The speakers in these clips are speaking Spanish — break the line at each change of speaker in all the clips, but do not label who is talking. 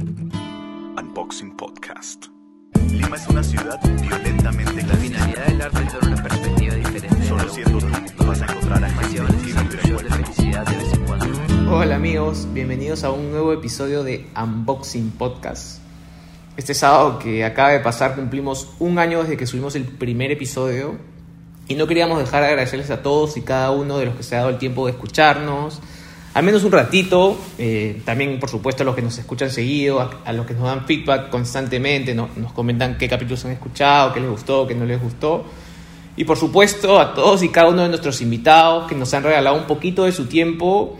Unboxing Podcast. Lima es una ciudad violentamente
La finalidad del arte es dar una perspectiva diferente.
Solo siendo tú vas a encontrar a
felicidad de vez en cuando.
Hola amigos, bienvenidos a un nuevo episodio de Unboxing Podcast. Este sábado que acaba de pasar cumplimos un año desde que subimos el primer episodio y no queríamos dejar de agradecerles a todos y cada uno de los que se ha dado el tiempo de escucharnos, al menos un ratito, eh, también por supuesto a los que nos escuchan seguido, a, los que nos dan feedback constantemente, no- nos comentan qué capítulos han escuchado, qué les gustó, qué no les gustó. Y por supuesto a todos y cada uno de nuestros invitados que nos han regalado un poquito de su tiempo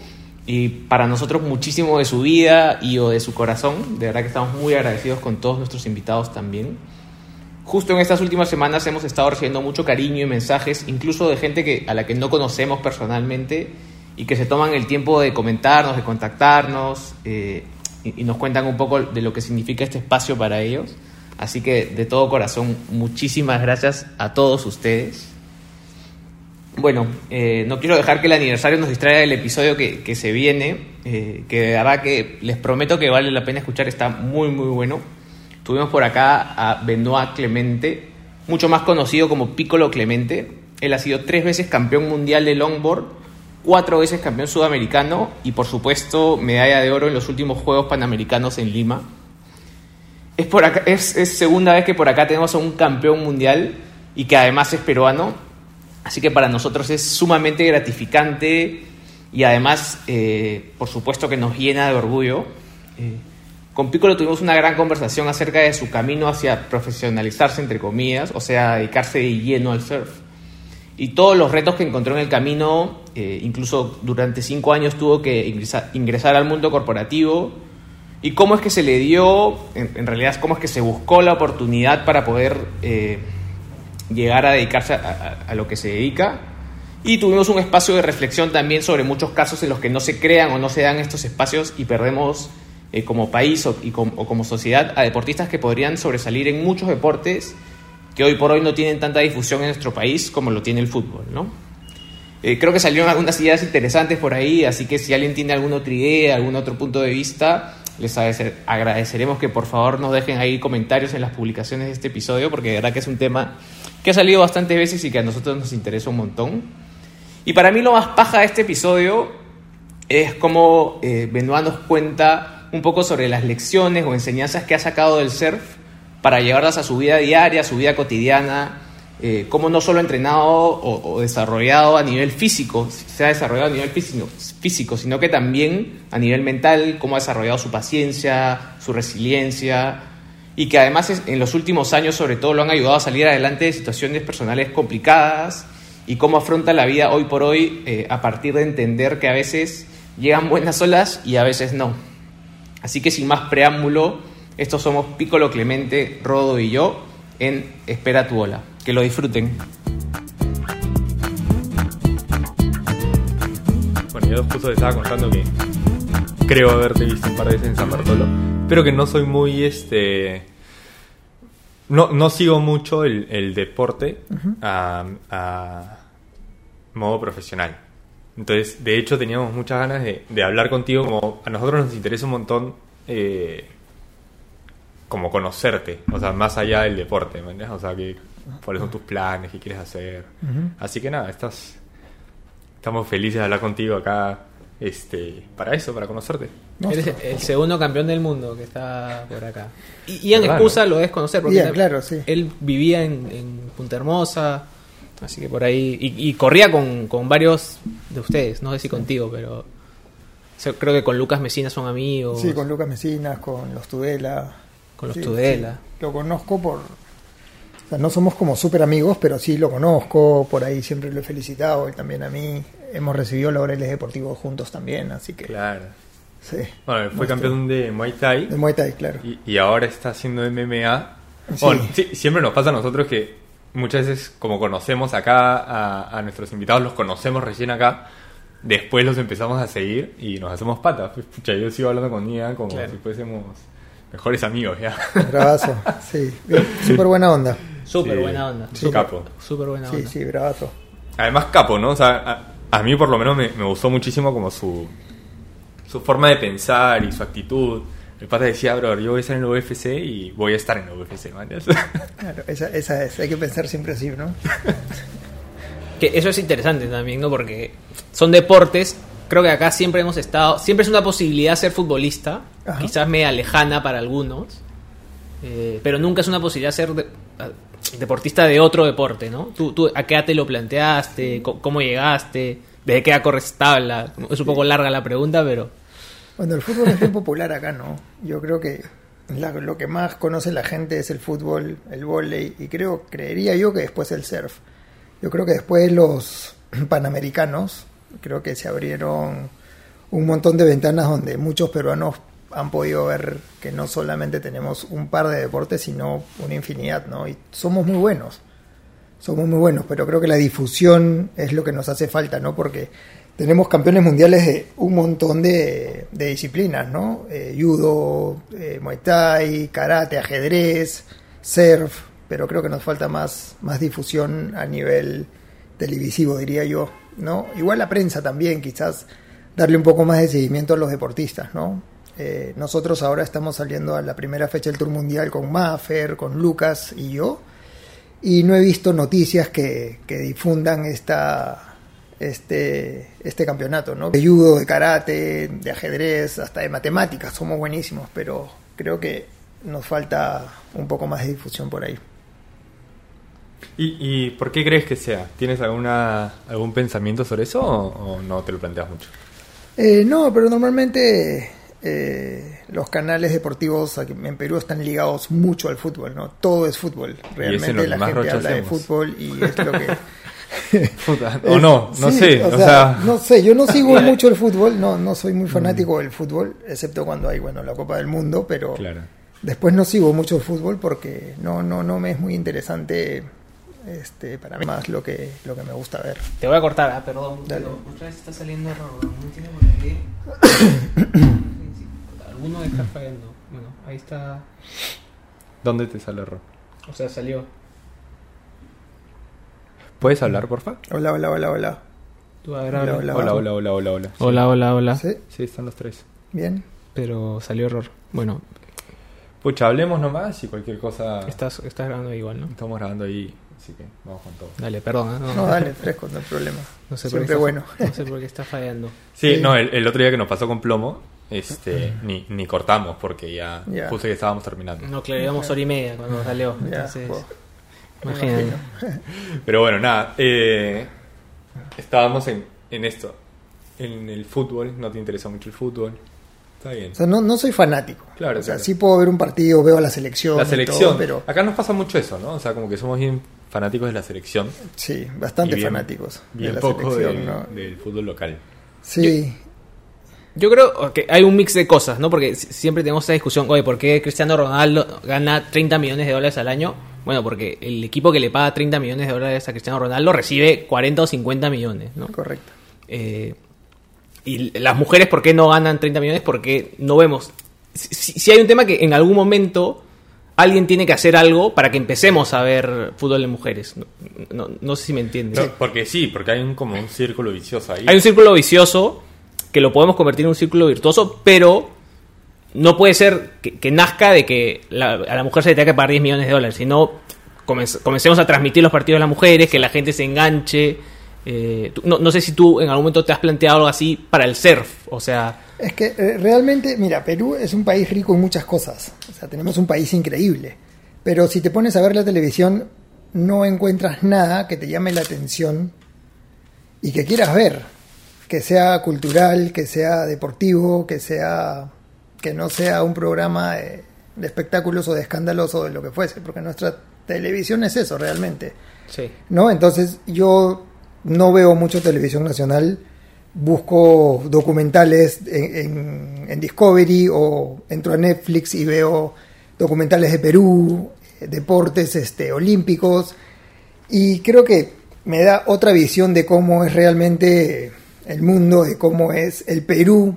y para nosotros muchísimo de su vida y o de su corazón. De verdad que estamos muy agradecidos con todos nuestros invitados también. Justo en estas últimas semanas hemos estado recibiendo mucho cariño y mensajes, incluso de gente que, a la que no conocemos personalmente y que se toman el tiempo de comentarnos, de contactarnos eh, y, nos cuentan un poco de lo que significa este espacio para ellos. Así que de todo corazón, muchísimas gracias a todos ustedes. Bueno, eh, no quiero dejar que el aniversario nos distraiga del episodio que, que se viene, eh, que de verdad que les prometo que vale la pena escuchar, está muy muy bueno. Tuvimos por acá a Benoit Clemente, mucho más conocido como Piccolo Clemente. Él ha sido tres veces campeón mundial de longboard, cuatro veces campeón sudamericano y por supuesto medalla de oro en los últimos Juegos Panamericanos en Lima. Es, por acá, es, segunda vez que por acá tenemos a un campeón mundial y que además es peruano. Así que para nosotros es sumamente gratificante y además, eh, por supuesto, que nos llena de orgullo. Eh, con Piccolo tuvimos una gran conversación acerca de su camino hacia profesionalizarse, entre comillas, o sea, dedicarse de lleno al surf. Y todos los retos que encontró en el camino, eh, incluso durante cinco años tuvo que ingresar, al mundo corporativo. Y cómo es que se le dio, en, realidad, cómo es que se buscó la oportunidad para poder eh, llegar a dedicarse a, lo que se dedica. Y tuvimos un espacio de reflexión también sobre muchos casos en los que no se crean o no se dan estos espacios y perdemos eh, como país y o como sociedad a deportistas que podrían sobresalir en muchos deportes que hoy por hoy no tienen tanta difusión en nuestro país como lo tiene el fútbol, ¿no? Eh, creo que salieron algunas ideas interesantes por ahí, así que si alguien tiene alguna otra idea, algún otro punto de vista, les agradecer- agradeceremos que por favor nos dejen ahí comentarios en las publicaciones de este episodio, porque de verdad que es un tema que ha salido bastantes veces y que a nosotros nos interesa un montón. Y para mí lo más paja de este episodio es cómo eh, Benoit nos cuenta un poco sobre las lecciones o enseñanzas que ha sacado del surf para llevarlas a su vida diaria, a su vida cotidiana, eh, cómo no solo entrenado o, desarrollado a nivel físico, se ha desarrollado a nivel físico, físico, sino que también a nivel mental, cómo ha desarrollado su paciencia, su resiliencia, y que además en los últimos años sobre todo lo han ayudado a salir adelante de situaciones personales complicadas y cómo afronta la vida hoy por hoy eh, a partir de entender que a veces llegan buenas olas y a veces no. Así que sin más preámbulo, estos somos Piccolo Clemente, Rodo y yo en Espera tu ola. Que lo disfruten.
Bueno, yo justo te estaba contando que creo haberte visto un par de veces en San Bartolo, pero que no soy muy este. No, no sigo mucho el, el deporte a, a modo profesional. Entonces, de hecho, teníamos muchas ganas de, de hablar contigo. Como a nosotros nos interesa un montón, eh, como conocerte, o sea, más allá del deporte, ¿me entiendes? O sea, que, cuáles son tus planes, qué quieres hacer. Así que nada, estás, Estamos felices de hablar contigo acá este, para eso, para conocerte.
Eres el segundo campeón del mundo que está por acá. Y Ian Excusa lo debes conocer porque
Ian,
él-
claro, sí.
él vivía en, en Punta Hermosa, así que por ahí. Y, y corría con, con varios de ustedes, no sé si contigo, pero. creo que con Lucas Mesina son amigos.
Sí, con Lucas Mesinas, con los Tudela.
Con los
Sí,
Tudela.
sí. Lo conozco por... O sea, no somos como súper amigos, pero sí lo conozco, por ahí siempre lo he felicitado, él también a mí. Hemos recibido laureles deportivos juntos también, así que...
Claro.
Sí.
Bueno, fue
Nuestro-
campeón de Muay Thai
De Muay Thai, claro.
y, y ahora está haciendo MMA.
Sí.
Bueno, sí, siempre nos pasa a nosotros que muchas veces, como conocemos acá a, a nuestros invitados, los conocemos recién acá, después los empezamos a seguir y nos hacemos patas. Pues, pucha, yo sigo hablando con Nia como
Claro.
si fuésemos mejores amigos ya.
Bravazo, sí. Súper buena onda.
Súper
Sí.
buena onda.
Sí, capo.
Súper buena
Sí,
onda.
sí, bravazo.
Además, capo, ¿no? O sea, a, a mí por lo menos me, me gustó muchísimo como su, su forma de pensar y su actitud. El pata decía, bro, yo voy a estar en el UFC y voy a estar en el UFC, man.
Claro, esa, esa es, hay que pensar siempre así, ¿no?
Que eso es interesante también, ¿no? Porque son deportes. Creo que acá siempre hemos estado. Siempre es una posibilidad ser futbolista.
Ajá.
Quizás media lejana para algunos. eh, pero nunca es una posibilidad ser de- deportista de otro deporte, ¿no? ¿Tú, tú a qué edad te lo planteaste? ¿Cómo llegaste? ¿Desde qué edad corres tabla? Es un poco larga la pregunta, pero.
Bueno, el fútbol es bien popular acá, ¿no? Yo creo que la- lo que más conoce la gente es el fútbol, el vóley y creo, creería yo que después el surf. Yo creo que después los panamericanos, creo que se abrieron un montón de ventanas donde muchos peruanos han podido ver que no solamente tenemos un par de deportes, sino una infinidad, ¿no? Y somos muy buenos somos muy buenos, pero creo que la difusión es lo que nos hace falta, ¿no? Porque tenemos campeones mundiales de un montón de, disciplinas, ¿no? Eh, judo, eh, muay thai, karate, ajedrez, surf, pero creo que nos falta más, más difusión a nivel televisivo, diría yo, ¿no? Igual la prensa también, quizás darle un poco más de seguimiento a los deportistas, ¿no? Eh, nosotros ahora estamos saliendo a la primera fecha del Tour Mundial con Maffer, con Lucas y yo, y no he visto noticias que, que difundan esta este este campeonato, ¿no? De judo, de karate, de ajedrez, hasta de matemáticas, somos buenísimos, pero creo que nos falta un poco más de difusión por ahí.
¿Y, ¿Y por qué crees que sea? ¿Tienes alguna algún pensamiento sobre eso o, o no te lo planteas mucho?
Eh, no, pero normalmente eh, los canales deportivos en Perú están ligados mucho al fútbol, ¿no? Todo es fútbol. Realmente
que
la
más
gente habla de fútbol y es lo que...
Puta, o no, no
Sí,
sé.
o
O
sea, no sé, yo no sigo mucho el fútbol, no, no soy muy fanático del fútbol, excepto cuando hay, bueno, la Copa del Mundo, pero
Claro.
después no sigo mucho el fútbol porque no, no, no me es muy interesante, este, para mí más lo que, lo que me gusta ver.
Te voy a cortar, ah, perdón.
Dale.
Otra vez está saliendo error. No entiendo por qué. Alguno debe estar fallando. Bueno, ahí está.
¿dónde te sale error?
O sea, salió.
¿Puedes hablar, porfa?
Hola, hola, hola, hola.
Tú, a ver,
Hola, hola.
Hola, hola, hola, hola, hola.
Hola, hola, hola.
¿Sí?
Sí, están los tres.
¿Bien?
Pero salió error. Bueno,
Pucha, hablemos nomás y cualquier cosa
estás, estás grabando igual, ¿no?
estamos grabando ahí, así que vamos con todo.
Dale, perdón. ¿eh? No,
No, dale, fresco, no hay problema.
no sé por qué
Siempre
está-
bueno.
No sé por qué está fallando.
Sí,
Sí.
no, el, el otro día que nos pasó con plomo, este, ni, ni cortamos porque ya,
Ya.
justo que estábamos terminando.
No, claro, íbamos hora y media cuando salió. Entonces,
pues, me
imagínate.
Pero bueno, nada, eh, estábamos en, en esto. En el fútbol, no te interesa mucho el fútbol. Está bien.
O sea, no, no soy fanático.
Claro,
o sea,
claro.
sí puedo ver un partido, veo a la selección.
La
y todo,
selección,
pero
acá nos pasa mucho eso, ¿no? O sea, como que somos bien fanáticos de la selección.
sí, bastante
y bien-
fanáticos. de la
poco
selección,
del,
¿no?
del fútbol local.
Sí,
Yo creo que hay un mix de cosas, ¿no? Porque si- siempre tenemos esa discusión, oye, ¿por qué Cristiano Ronaldo gana 30 millones de dólares al año? Bueno, porque el equipo que le paga 30 millones de dólares a Cristiano Ronaldo recibe 40 o 50 millones, ¿no?
correcto.
Eh, y las mujeres, ¿por qué no ganan 30 millones? Porque no vemos. Si, hay un tema que en algún momento alguien tiene que hacer algo para que empecemos a ver fútbol de mujeres. No, no- no sé si me entiendes.
No, porque sí, porque hay un, como un círculo vicioso ahí.
Hay un círculo vicioso que lo podemos convertir en un círculo virtuoso, pero no puede ser que, que nazca de que la- a la mujer se le tenga que pagar 10 millones de dólares, sino comencemos a transmitir los partidos de las mujeres, que la gente se enganche. Eh, no, no sé si tú en algún momento te has planteado algo así para el surf, o sea,
Es que eh, realmente, mira, Perú es un país rico en muchas cosas. O sea, tenemos un país increíble. Pero si te pones a ver la televisión, no encuentras nada que te llame la atención y que quieras ver. Que sea cultural, que sea deportivo, que sea que no sea un programa de, de espectáculos o de escándalos o de lo que fuese, porque nuestra televisión es eso realmente.
sí.
¿no? Entonces yo no veo mucho televisión nacional, busco documentales en, en- en Discovery o entro a Netflix y veo documentales de Perú, eh, deportes este, olímpicos y creo que me da otra visión de cómo es realmente el mundo, de cómo es el Perú.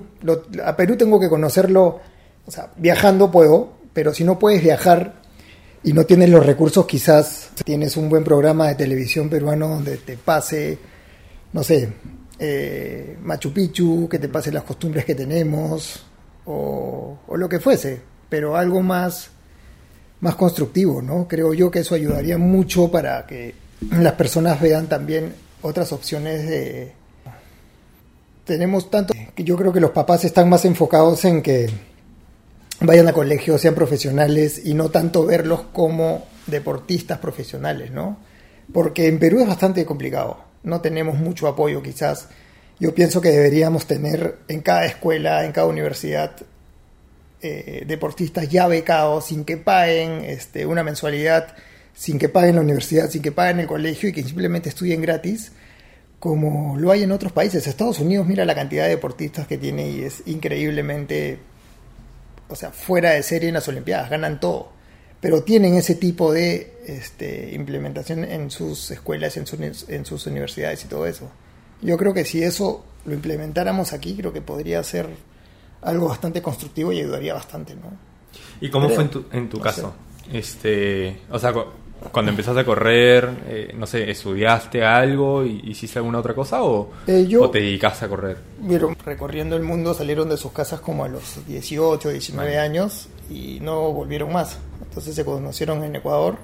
A Perú tengo que conocerlo, o sea, viajando puedo, pero si no puedes viajar y no tienes los recursos, quizás tienes un buen programa de televisión peruano donde te pase, no sé, eh, Machu Picchu, que te pase las costumbres que tenemos, o, o lo que fuese, pero algo más, más constructivo, ¿no? Creo yo que eso ayudaría mucho para que las personas vean también otras opciones de... Tenemos tanto que yo creo que los papás están más enfocados en que vayan a colegio, sean profesionales y no tanto verlos como deportistas profesionales, ¿no? Porque en Perú es bastante complicado, no tenemos mucho apoyo quizás. Yo pienso que deberíamos tener en cada escuela, en cada universidad, eh, deportistas ya becados sin que paguen este, una mensualidad, sin que paguen la universidad, sin que paguen el colegio y que simplemente estudien gratis, como lo hay en otros países. Estados Unidos, mira la cantidad de deportistas que tiene y es increíblemente, o sea, fuera de serie en las Olimpiadas, ganan todo pero tienen ese tipo de este, implementación en sus escuelas, en, sus- en sus universidades y todo eso. Yo creo que si eso lo implementáramos aquí, creo que podría ser algo bastante constructivo y ayudaría bastante, ¿no?
¿Y cómo
Creo.
fue en tu, en tu
No
caso? Este, o sea, cuando empezaste a correr, eh, no sé, ¿estudiaste algo y hiciste alguna otra cosa o,
Eh, yo-
o te dedicaste a correr?
Vieron, recorriendo el mundo, salieron de sus casas como a los 18, 19 años y no volvieron más. Entonces se conocieron en Ecuador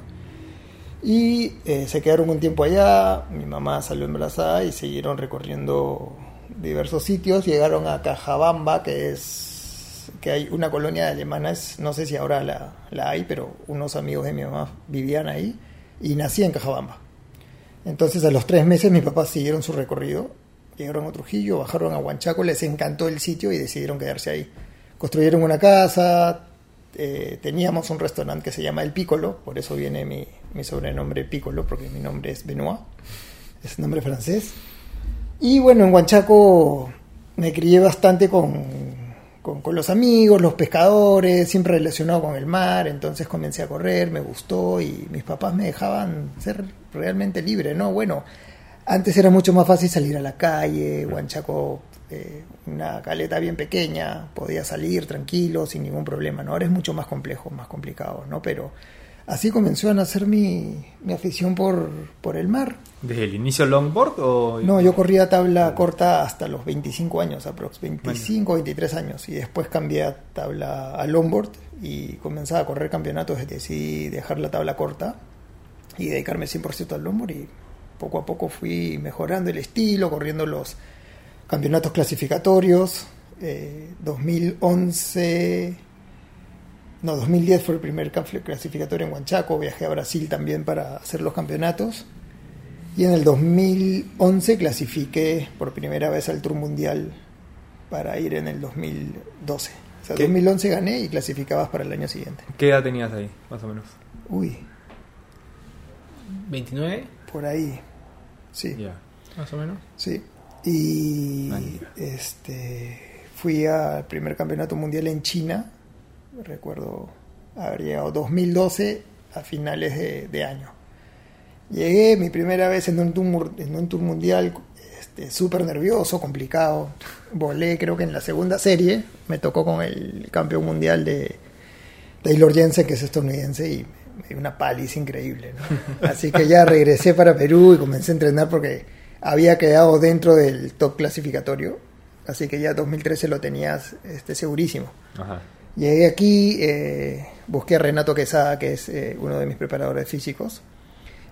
y eh, se quedaron un tiempo allá. Mi mamá salió embarazada y siguieron recorriendo diversos sitios. Llegaron a Cajabamba, que es que hay una colonia de alemanes, no sé si ahora la, la hay, pero unos amigos de mi mamá vivían ahí y nací en Cajabamba. Entonces a los tres meses mis papás siguieron su recorrido, llegaron a Trujillo, bajaron a Huanchaco, les encantó el sitio y decidieron quedarse ahí. Construyeron una casa, eh, teníamos un restaurante que se llama El Piccolo, por eso viene mi, mi sobrenombre Piccolo, porque mi nombre es Benoit, es nombre francés. Y bueno, en Huanchaco me crié bastante con, con, con los amigos, los pescadores, siempre relacionado con el mar, entonces comencé a correr, me gustó y mis papás me dejaban ser realmente libre, ¿no? Bueno, antes era mucho más fácil salir a la calle, Huanchaco, eh, una caleta bien pequeña, podía salir tranquilo, sin ningún problema, ¿no? Ahora es mucho más complejo, más complicado, ¿no? Pero así comenzó a nacer mi, mi afición por, por el mar.
¿Desde el inicio longboard o...?
No, yo corría tabla corta hasta los 25 años, aprox. 25, 23 años. Y después cambié a tabla a longboard y comenzaba a correr campeonatos. Decidí dejar la tabla corta y dedicarme 100% al longboard. Y poco a poco fui mejorando el estilo, corriendo los campeonatos clasificatorios. Eh, 2011. No, 2010 fue el primer clasificatorio en Huanchaco. Viajé a Brasil también para hacer los campeonatos. Y en el 2011 clasifiqué por primera vez al Tour Mundial para ir en el 2012. O sea,
¿Qué?
2011 gané y clasificabas para el año siguiente.
¿Qué edad tenías ahí, más o menos?
Uy,
29,
por ahí. Sí,
Ya.
más o menos.
sí. Y
Ay.
este fui al primer campeonato mundial en China. Recuerdo haber llegado 2012 a finales de, de año. Llegué mi primera vez en un tour, en un tour mundial, este, súper nervioso, complicado. Volé, creo que en la segunda serie, me tocó con el campeón mundial de Taylor Jensen, que es estadounidense, y me dio una paliza increíble. ¿no? Así que ya regresé para Perú y comencé a entrenar porque había quedado dentro del top clasificatorio. Así que ya 2013 lo tenías este, segurísimo.
Ajá.
Llegué aquí, eh, busqué a Renato Quesada, que es eh, uno de mis preparadores físicos,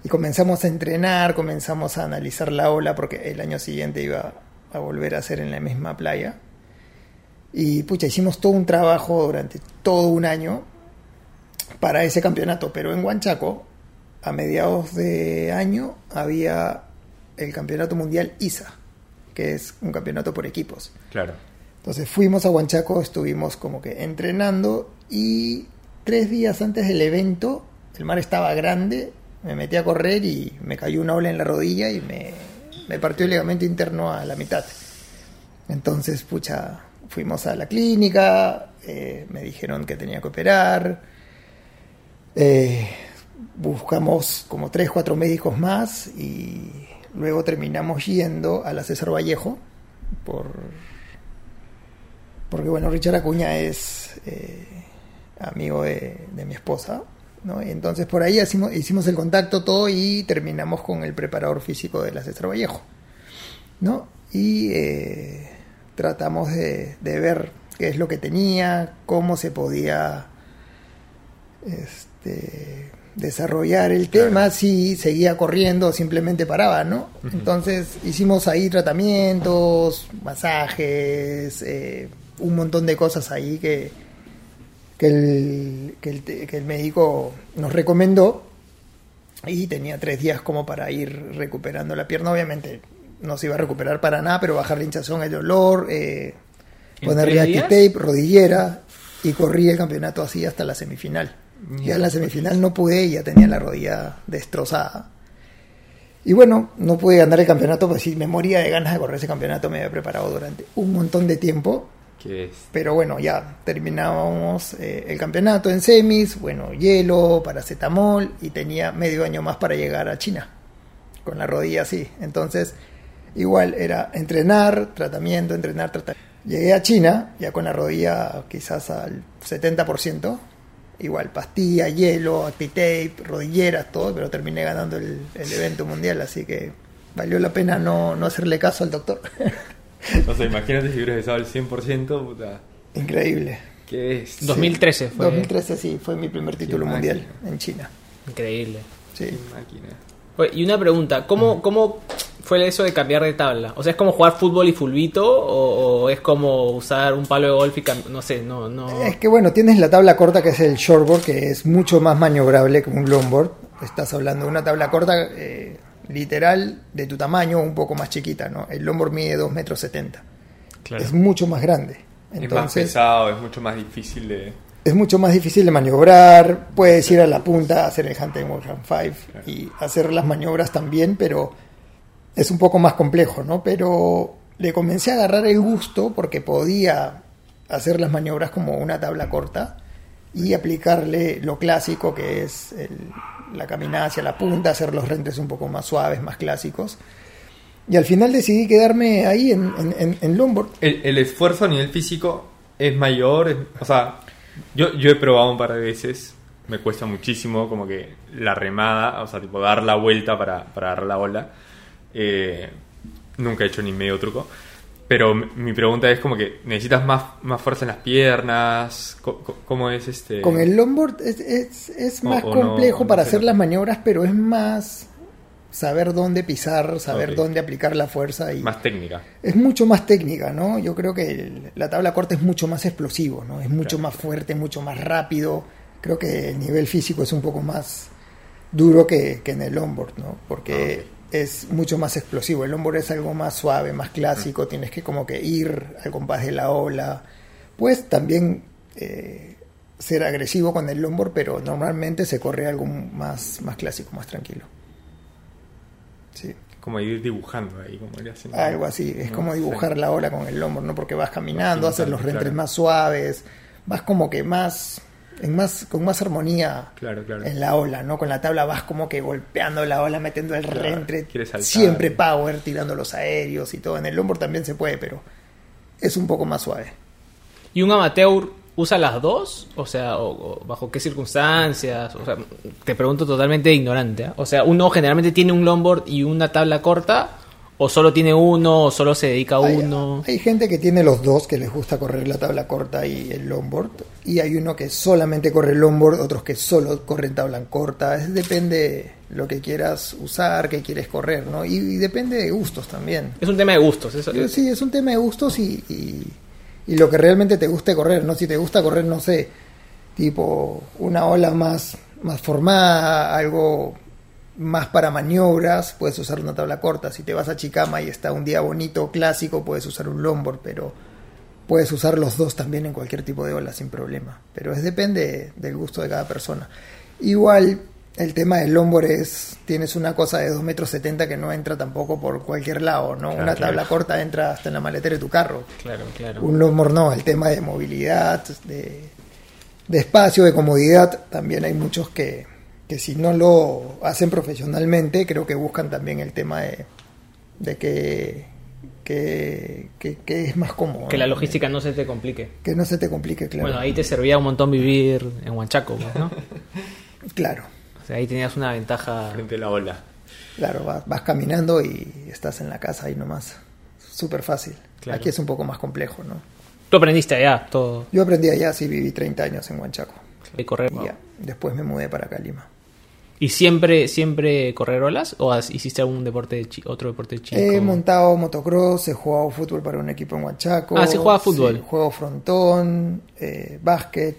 y comenzamos a entrenar, comenzamos a analizar la ola, porque el año siguiente iba a volver a hacer en la misma playa. Y pucha, hicimos todo un trabajo durante todo un año para ese campeonato, pero en Huanchaco, a mediados de año, había el campeonato mundial ISA, que es un campeonato por equipos.
Claro.
Entonces fuimos a Huanchaco, estuvimos como que entrenando y tres días antes del evento el mar estaba grande, me metí a correr y me cayó una ola en la rodilla y me, me partió el ligamento interno a la mitad. Entonces, pucha, fuimos a la clínica, eh, me dijeron que tenía que operar, eh, buscamos como tres, cuatro médicos más y luego terminamos yendo a la César Vallejo por porque bueno, Richard Acuña es eh, amigo de, de mi esposa, ¿no? Y entonces por ahí hicimos, hicimos el contacto todo y terminamos con el preparador físico de la César Vallejo, ¿no? Y eh, tratamos de, de ver qué es lo que tenía, cómo se podía este, desarrollar el tema, si seguía corriendo o simplemente paraba, ¿no? Entonces hicimos ahí tratamientos, masajes, eh, un montón de cosas ahí que, que, el, que, el, que el médico nos recomendó y tenía tres días como para ir recuperando la pierna. Obviamente no se iba a recuperar para nada, pero bajar la hinchazón, el dolor, eh,
¿En
ponerle tape, rodillera y corrí el campeonato así hasta la semifinal. Ya en la semifinal no pude y ya tenía la rodilla destrozada. Y bueno, no pude ganar el campeonato, pues sí, me moría de ganas de correr ese campeonato, me había preparado durante un montón de tiempo. Pero bueno, ya terminábamos eh, el campeonato en semis, bueno, hielo, paracetamol y tenía medio año más para llegar a China, con la rodilla así. Entonces, igual era entrenar, tratamiento, entrenar, tratamiento. Llegué a China, ya con la rodilla quizás al 70%, igual pastilla, hielo, actitape, rodilleras, todo, pero terminé ganando el, el evento mundial, así que valió la pena no, no hacerle caso al doctor.
O sea, imagínate si hubieras estado al 100%, puta.
Increíble.
¿Qué es?
2013 fue.
2013 sí, fue mi primer título
Qué
mundial
máquina.
en China.
Increíble.
Sí.
Qué máquina.
Oye, y una pregunta, ¿cómo, ¿cómo fue eso de cambiar de tabla? O sea, ¿es como jugar fútbol y fulbito? ¿O, o es como usar un palo de golf y no sé, no, no...
Es que bueno, tienes la tabla corta que es el shortboard, que es mucho más maniobrable que un longboard. Estás hablando de una tabla corta eh, literal de tu tamaño, un poco más chiquita, ¿no? El longboard mide 2 metros 70.
Claro.
Es mucho más grande.
es más
Entonces,
pesado, es mucho más difícil de.
es mucho más difícil de maniobrar, puedes ir a la punta, hacer el Hunter Warham 5 y hacer las maniobras también, pero es un poco más complejo, ¿no? Pero le comencé a agarrar el gusto porque podía hacer las maniobras como una tabla corta y aplicarle lo clásico que es el- la caminada hacia la punta, hacer los rentes un poco más suaves, más clásicos. Y al final decidí quedarme ahí en, en, en- longboard.
El, el esfuerzo a nivel físico es mayor. es- o sea, yo, yo he probado un par de veces. Me cuesta muchísimo, como que la remada, o sea, tipo dar la vuelta para, para dar la ola. Eh, nunca he hecho ni medio truco. Pero mi pregunta es como que necesitas más, más fuerza en las piernas. Co- ¿Cómo es este?
Con el longboard es, es, es más
o
complejo
no
para hacer las maniobras, pero es más saber dónde pisar, saber dónde aplicar la fuerza y
Más técnica.
es mucho más técnica, ¿no? Yo creo que el- la tabla corta es mucho más explosivo, ¿no? Es mucho
Claro.
más fuerte, mucho más rápido. Creo que el nivel físico es un poco más duro que, que en el longboard, ¿no? Porque es mucho más explosivo. El longboard es algo más suave, más clásico. Tienes que como que ir al compás de la ola. Pues también eh, ser agresivo con el longboard, pero normalmente se corre algo más, más clásico, más tranquilo. Sí.
Como ir dibujando ahí, como ir haciendo-
Algo así, es
¿no?
como dibujar
Sí.
la ola con el longboard, ¿no? Porque vas caminando, haces los rentres
claro.
más suaves, vas como que más, en más, con más armonía
Claro, claro.
en la ola, ¿no? Con la tabla vas como que golpeando la ola, metiendo el
Claro,
rentre, siempre power, tirando los aéreos y todo. En el longboard también se puede, pero es un poco más suave.
¿Y un amateur usa las dos? O sea, o- o ¿bajo qué circunstancias? O sea, te pregunto totalmente ignorante. ¿ah? O sea, ¿uno generalmente tiene un longboard y una tabla corta? ¿O solo tiene uno? ¿O solo se dedica a
Hay,
uno?
hay gente que tiene los dos, que les gusta correr la tabla corta y el longboard. Y hay uno que solamente corre el longboard, otros que solo corren tabla corta. Es, depende lo que quieras usar, que quieres correr, ¿no? Y, y depende de gustos también.
Es un tema de gustos. Eso,
Sí, es un tema de gustos y, y, y lo que realmente te guste correr, ¿no? Si te gusta correr, no sé, tipo una ola más, más formada, algo más para maniobras, puedes usar una tabla corta. Si te vas a Chicama y está un día bonito, clásico, puedes usar un longboard, pero puedes usar los dos también en cualquier tipo de ola sin problema. Pero es depende del gusto de cada persona. Igual el tema del longboard es, tienes una cosa de 2 metros 70 que no entra tampoco por cualquier lado, ¿no?
Claro,
una
claro.
tabla corta entra hasta en la maletera de tu carro.
Claro, claro.
Un longboard no, el tema de movilidad, de, de espacio, de comodidad, también hay muchos que, que si no lo hacen profesionalmente, creo que buscan también el tema de, de que, que, que- que es más cómodo.
Que la logística no se te complique.
Que no se te complique, claro.
Bueno, ahí te servía un montón vivir en Huanchaco, pues, ¿no?
Claro,
O sea, ahí tenías una ventaja.
Frente a la ola.
claro, vas, vas caminando y estás en la casa ahí nomás. Súper fácil.
Claro.
Aquí es un poco más complejo, ¿no?
Tú aprendiste allá todo
Yo aprendí allá, sí, viví 30 años en Huanchaco.
de correr.
Y ya, después me mudé para acá a Lima.
¿Y siempre, siempre correr olas? ¿O has- hiciste algún deporte, de chi- otro deporte chico?
He montado motocross, he jugado fútbol para un equipo en Huanchaco.
Ah, sí juega fútbol.
Sí, juego frontón, eh, básquet,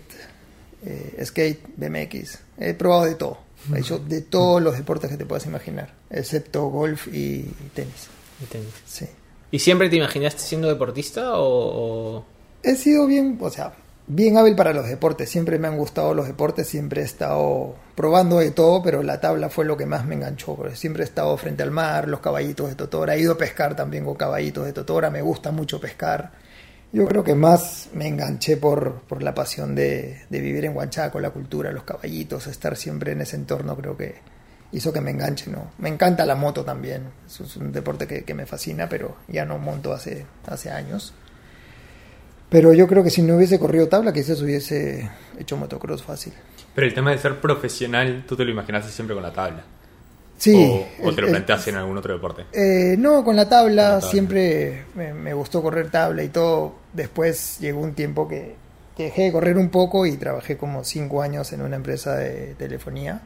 eh, skate, BMX. He probado de todo. He hecho de todos los deportes que te puedas imaginar, excepto golf y tenis.
Y tenis.
Sí.
¿Y siempre te imaginaste siendo deportista o-
He sido bien, o sea, bien hábil para los deportes. Siempre me han gustado los deportes, siempre he estado probando de todo, pero la tabla fue lo que más me enganchó. Siempre he estado frente al mar, los caballitos de Totora. He ido a pescar también con caballitos de Totora. Me gusta mucho pescar. Yo creo que más me enganché por, por la pasión de, de vivir en Huanchaco, la cultura, los caballitos, estar siempre en ese entorno. Creo que hizo que me enganche, ¿no? Me encanta la moto también. Es un deporte que, que me fascina, pero ya no monto hace, hace años. Pero yo creo que si no hubiese corrido tabla, quizás hubiese hecho motocross fácil.
Pero el tema de ser profesional, tú te lo imaginaste siempre con la tabla.
Sí.
o, te lo planteaste en algún otro deporte.
Eh, no, con la tabla,
Con la tabla.
siempre me, me gustó correr tabla y todo. Después llegó un tiempo que, que dejé de correr un poco y trabajé como cinco años en una empresa de telefonía.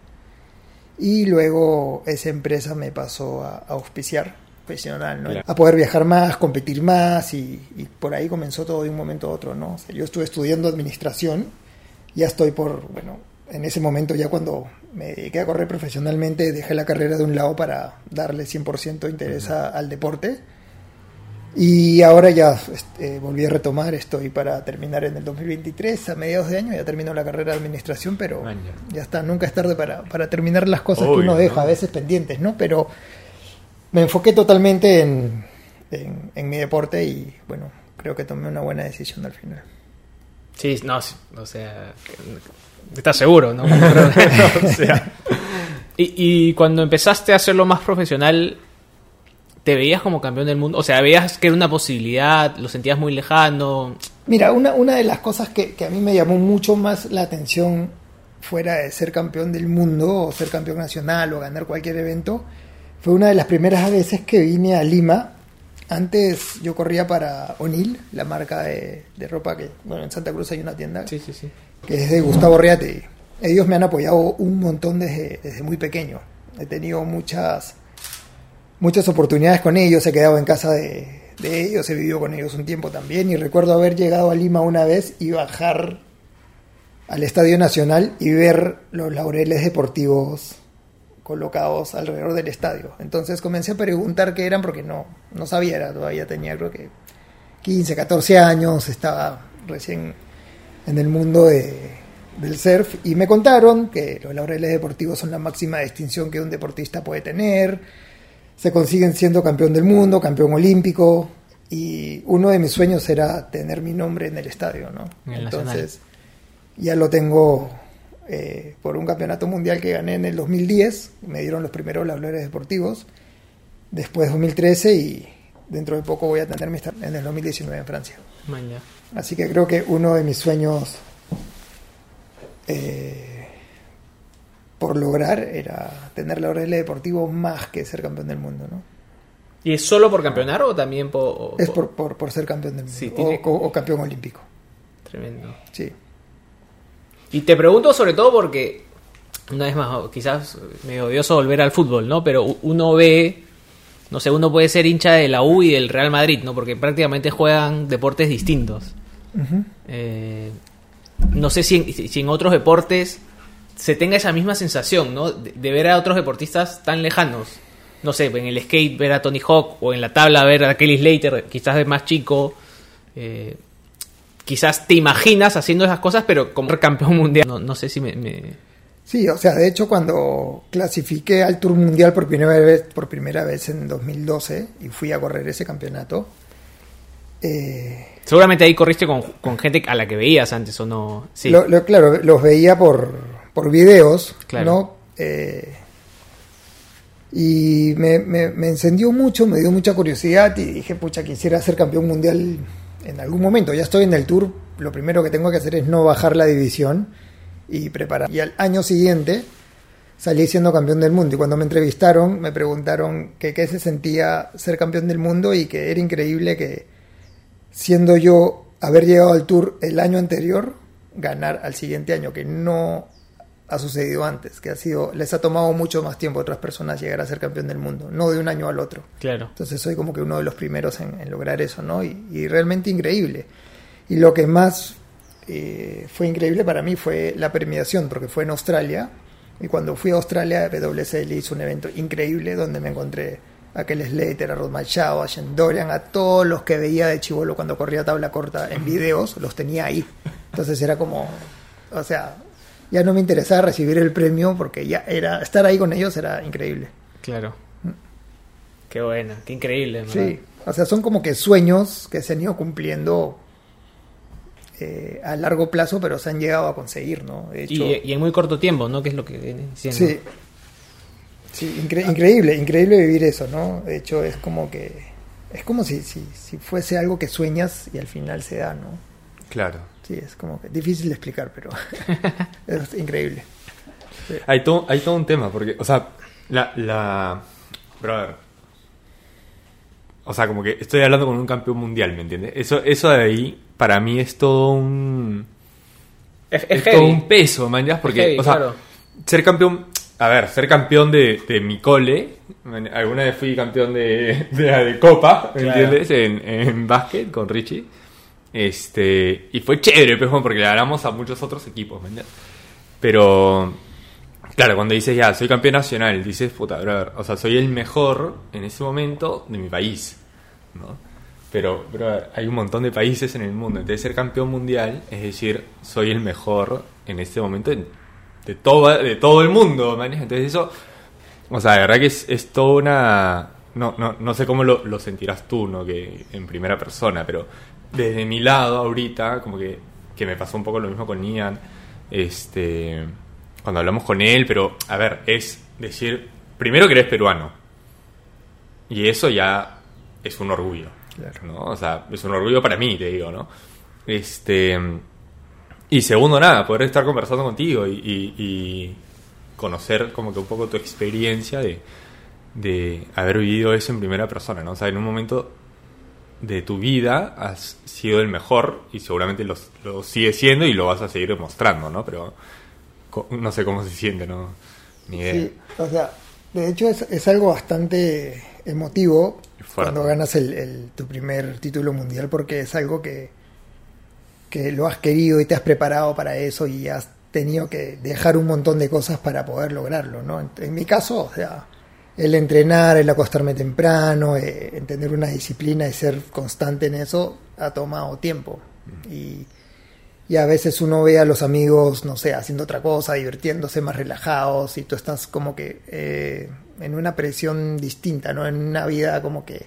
Y luego esa empresa me pasó a, a auspiciar profesional, ¿no?
Claro.
a poder viajar más, competir más y, y por ahí comenzó todo de un momento a otro. ¿no? O sea, yo estuve estudiando administración, ya estoy por, bueno, en ese momento ya cuando me dediqué a correr profesionalmente, dejé la carrera de un lado para darle 100% interés al deporte. Y ahora ya este, volví a retomar, estoy para terminar en el 2023, a mediados de año, ya termino la carrera de administración, pero ya está, nunca es tarde para, para terminar las cosas que uno deja
¿no?
a veces pendientes, ¿no? Pero me enfoqué totalmente en, en, en mi deporte y bueno, creo que tomé una buena decisión al final.
Sí, no, o sea... ¿Estás seguro, no?
o sea,
y, y cuando empezaste a hacerlo más profesional, ¿te veías como campeón del mundo? O sea, ¿veías que era una posibilidad? ¿Lo sentías muy lejano?
Mira, una, una de las cosas que, que a mí me llamó mucho más la atención fuera de ser campeón del mundo o ser campeón nacional o ganar cualquier evento, fue una de las primeras veces que vine a Lima. Antes yo corría para O'Neill, la marca de, de ropa que, bueno, en Santa Cruz hay una tienda
Sí, sí, sí.
que es de Gustavo Reate. Ellos me han apoyado un montón desde, desde muy pequeño. He tenido muchas, muchas oportunidades con ellos, he quedado en casa de, de ellos, he vivido con ellos un tiempo también y recuerdo haber llegado a Lima una vez y bajar al Estadio Nacional y ver los laureles deportivos colocados alrededor del estadio. Entonces comencé a preguntar qué eran porque no, no sabía, era, todavía tenía creo que 15, 14 años, estaba recién en el mundo de- del surf y me contaron que los laureles deportivos son la máxima distinción que un deportista puede tener, se consiguen siendo campeón del mundo, campeón olímpico y uno de mis sueños era tener mi nombre en el estadio, ¿no?
En el
Entonces ya lo tengo eh, por un campeonato mundial que gané en el 2010, me dieron los primeros laureles deportivos, después 2013 y dentro de poco voy a tener mi en el 2019 en Francia.
Man, ya.
Así que creo que uno de mis sueños eh, por lograr era tener laureles deportivos más que ser campeón del mundo, ¿no?
¿Y es solo por campeonar o también por...?
Es por, por, por ser campeón del mundo
Sí,
o-
tiene-
o, o campeón olímpico.
Tremendo.
Sí.
Y te pregunto sobre todo porque, una vez más, quizás me odioso volver al fútbol, ¿no? Pero uno ve, no sé, uno puede ser hincha de la U y del Real Madrid, ¿no? Porque prácticamente juegan deportes distintos. Eh, no sé si en, si en otros deportes se tenga esa misma sensación, ¿no? De, de ver a otros deportistas tan lejanos. No sé, en el skate ver a Tony Hawk o en la tabla ver a Kelly Slater, quizás de más chico. Eh, quizás te imaginas haciendo esas cosas, pero como campeón mundial. No, no sé si me, me-
Sí, o sea, de hecho cuando clasifiqué al Tour Mundial por primera vez, por primera vez en 2012 y fui a correr ese campeonato, eh,
Seguramente ahí corriste con, con gente a la que veías antes o no. Sí.
Lo- lo- claro, los veía por, por videos,
Claro.
¿no? Eh, y me, me- me encendió mucho, me dio mucha curiosidad y dije, pucha, quisiera ser campeón mundial en algún momento. Ya estoy en el tour, lo primero que tengo que hacer es no bajar la división y preparar. Y al año siguiente salí siendo campeón del mundo y cuando me entrevistaron me preguntaron que qué se sentía ser campeón del mundo y que era increíble que siendo yo haber llegado al tour el año anterior, ganar al siguiente año, que no ha sucedido antes, que ha sido, les ha tomado mucho más tiempo a otras personas llegar a ser campeón del mundo, no de un año al otro.
Claro.
Entonces soy como que uno de los primeros en, en lograr eso, ¿no? Y, y realmente increíble. Y lo que más eh, fue increíble para mí fue la premiación, porque fue en Australia. Y cuando fui a Australia, WSL hizo un evento increíble donde me encontré a aquel Slater, a Rod Machado, a Shen Dorian, a todos los que veía de chivolo cuando corría tabla corta en videos, los tenía ahí. Entonces era como, o sea, ya no me interesaba recibir el premio porque ya era, estar ahí con ellos era increíble.
Claro. Qué buena, qué increíble.
Sí, o sea, son como que sueños que se han ido cumpliendo eh, a largo plazo, pero se han llegado a conseguir, ¿no? De hecho,
Y, y en muy corto tiempo, ¿no? Que es lo que viene diciendo.
sí, sí incre- increíble, increíble vivir eso, ¿no? De hecho, es como que es como si, si, si fuese algo que sueñas y al final se da, ¿no?
Claro.
Sí, es como que difícil de explicar, pero es increíble.
Hay todo, hay todo un tema, porque, o sea, la, la... Brother. O sea, como que estoy hablando con un campeón mundial, ¿me entiendes? Eso, eso de ahí, para mí es todo un...
Es,
Es, todo un peso, man, ya, Porque,
heavy,
o sea,
claro.
ser campeón... A ver, ser campeón de, de mi cole... man, Alguna vez fui campeón de, de la de Copa, ¿me
Claro.
entiendes? En, en básquet con Richie. Este... Y fue chévere, pues, porque le ganamos a muchos otros equipos, man, ya. Pero... Claro, cuando dices ya, soy campeón nacional, dices, puta, brother, o sea, soy el mejor en ese momento de mi país, ¿no? Pero, brother, hay un montón de países en el mundo, entonces ser campeón mundial es decir, soy el mejor en este momento en- de todo, de todo el mundo, man. Entonces eso, o sea, de verdad que es, es toda una... No, no, no sé cómo lo, lo sentirás tú, ¿no? Que en primera persona, pero desde mi lado ahorita, como que, que me pasó un poco lo mismo con Ian, este, cuando hablamos con él, pero a ver, es decir, primero que eres peruano, y eso ya es un orgullo,
Claro.
¿no? O sea, es un orgullo para mí, te digo, ¿no? Este, y segundo, nada, poder estar conversando contigo y, y- y conocer como que un poco tu experiencia de, de haber vivido eso en primera persona, ¿no? O sea, en un momento de tu vida has sido el mejor y seguramente lo, lo sigues siendo y lo vas a seguir demostrando, ¿no? Pero no sé cómo se siente, ¿no? Ni idea.
Sí, o sea, de hecho es, es algo bastante emotivo
Fuerte.
cuando ganas el, el- tu primer título mundial porque es algo que, que lo has querido y te has preparado para eso y has tenido que dejar un montón de cosas para poder lograrlo, ¿no? En, en mi caso, o sea, el entrenar, el acostarme temprano, eh, en tener una disciplina y ser constante en eso ha tomado tiempo. Y, y a veces uno ve a los amigos, no sé, haciendo otra cosa, divirtiéndose más relajados y tú estás como que eh, en una presión distinta, ¿no? En una vida como que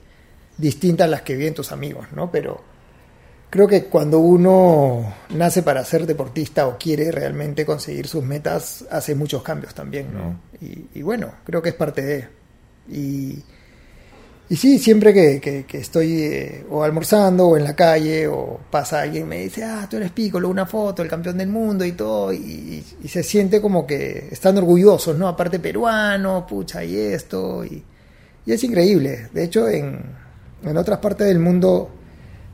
distinta a las que viven tus amigos, ¿no? Pero creo que cuando uno nace para ser deportista o quiere realmente conseguir sus metas, hace muchos cambios también, ¿no? Y, y bueno, creo que es parte de... Y, y sí, siempre que, que- que estoy eh, o almorzando o en la calle o pasa alguien y me dice, ah, tú eres Piccolo, una foto, el campeón del mundo y todo, y, y- y se siente como que están orgullosos, ¿no? Aparte peruano, pucha, y esto, y, y es increíble. De hecho, en, en otras partes del mundo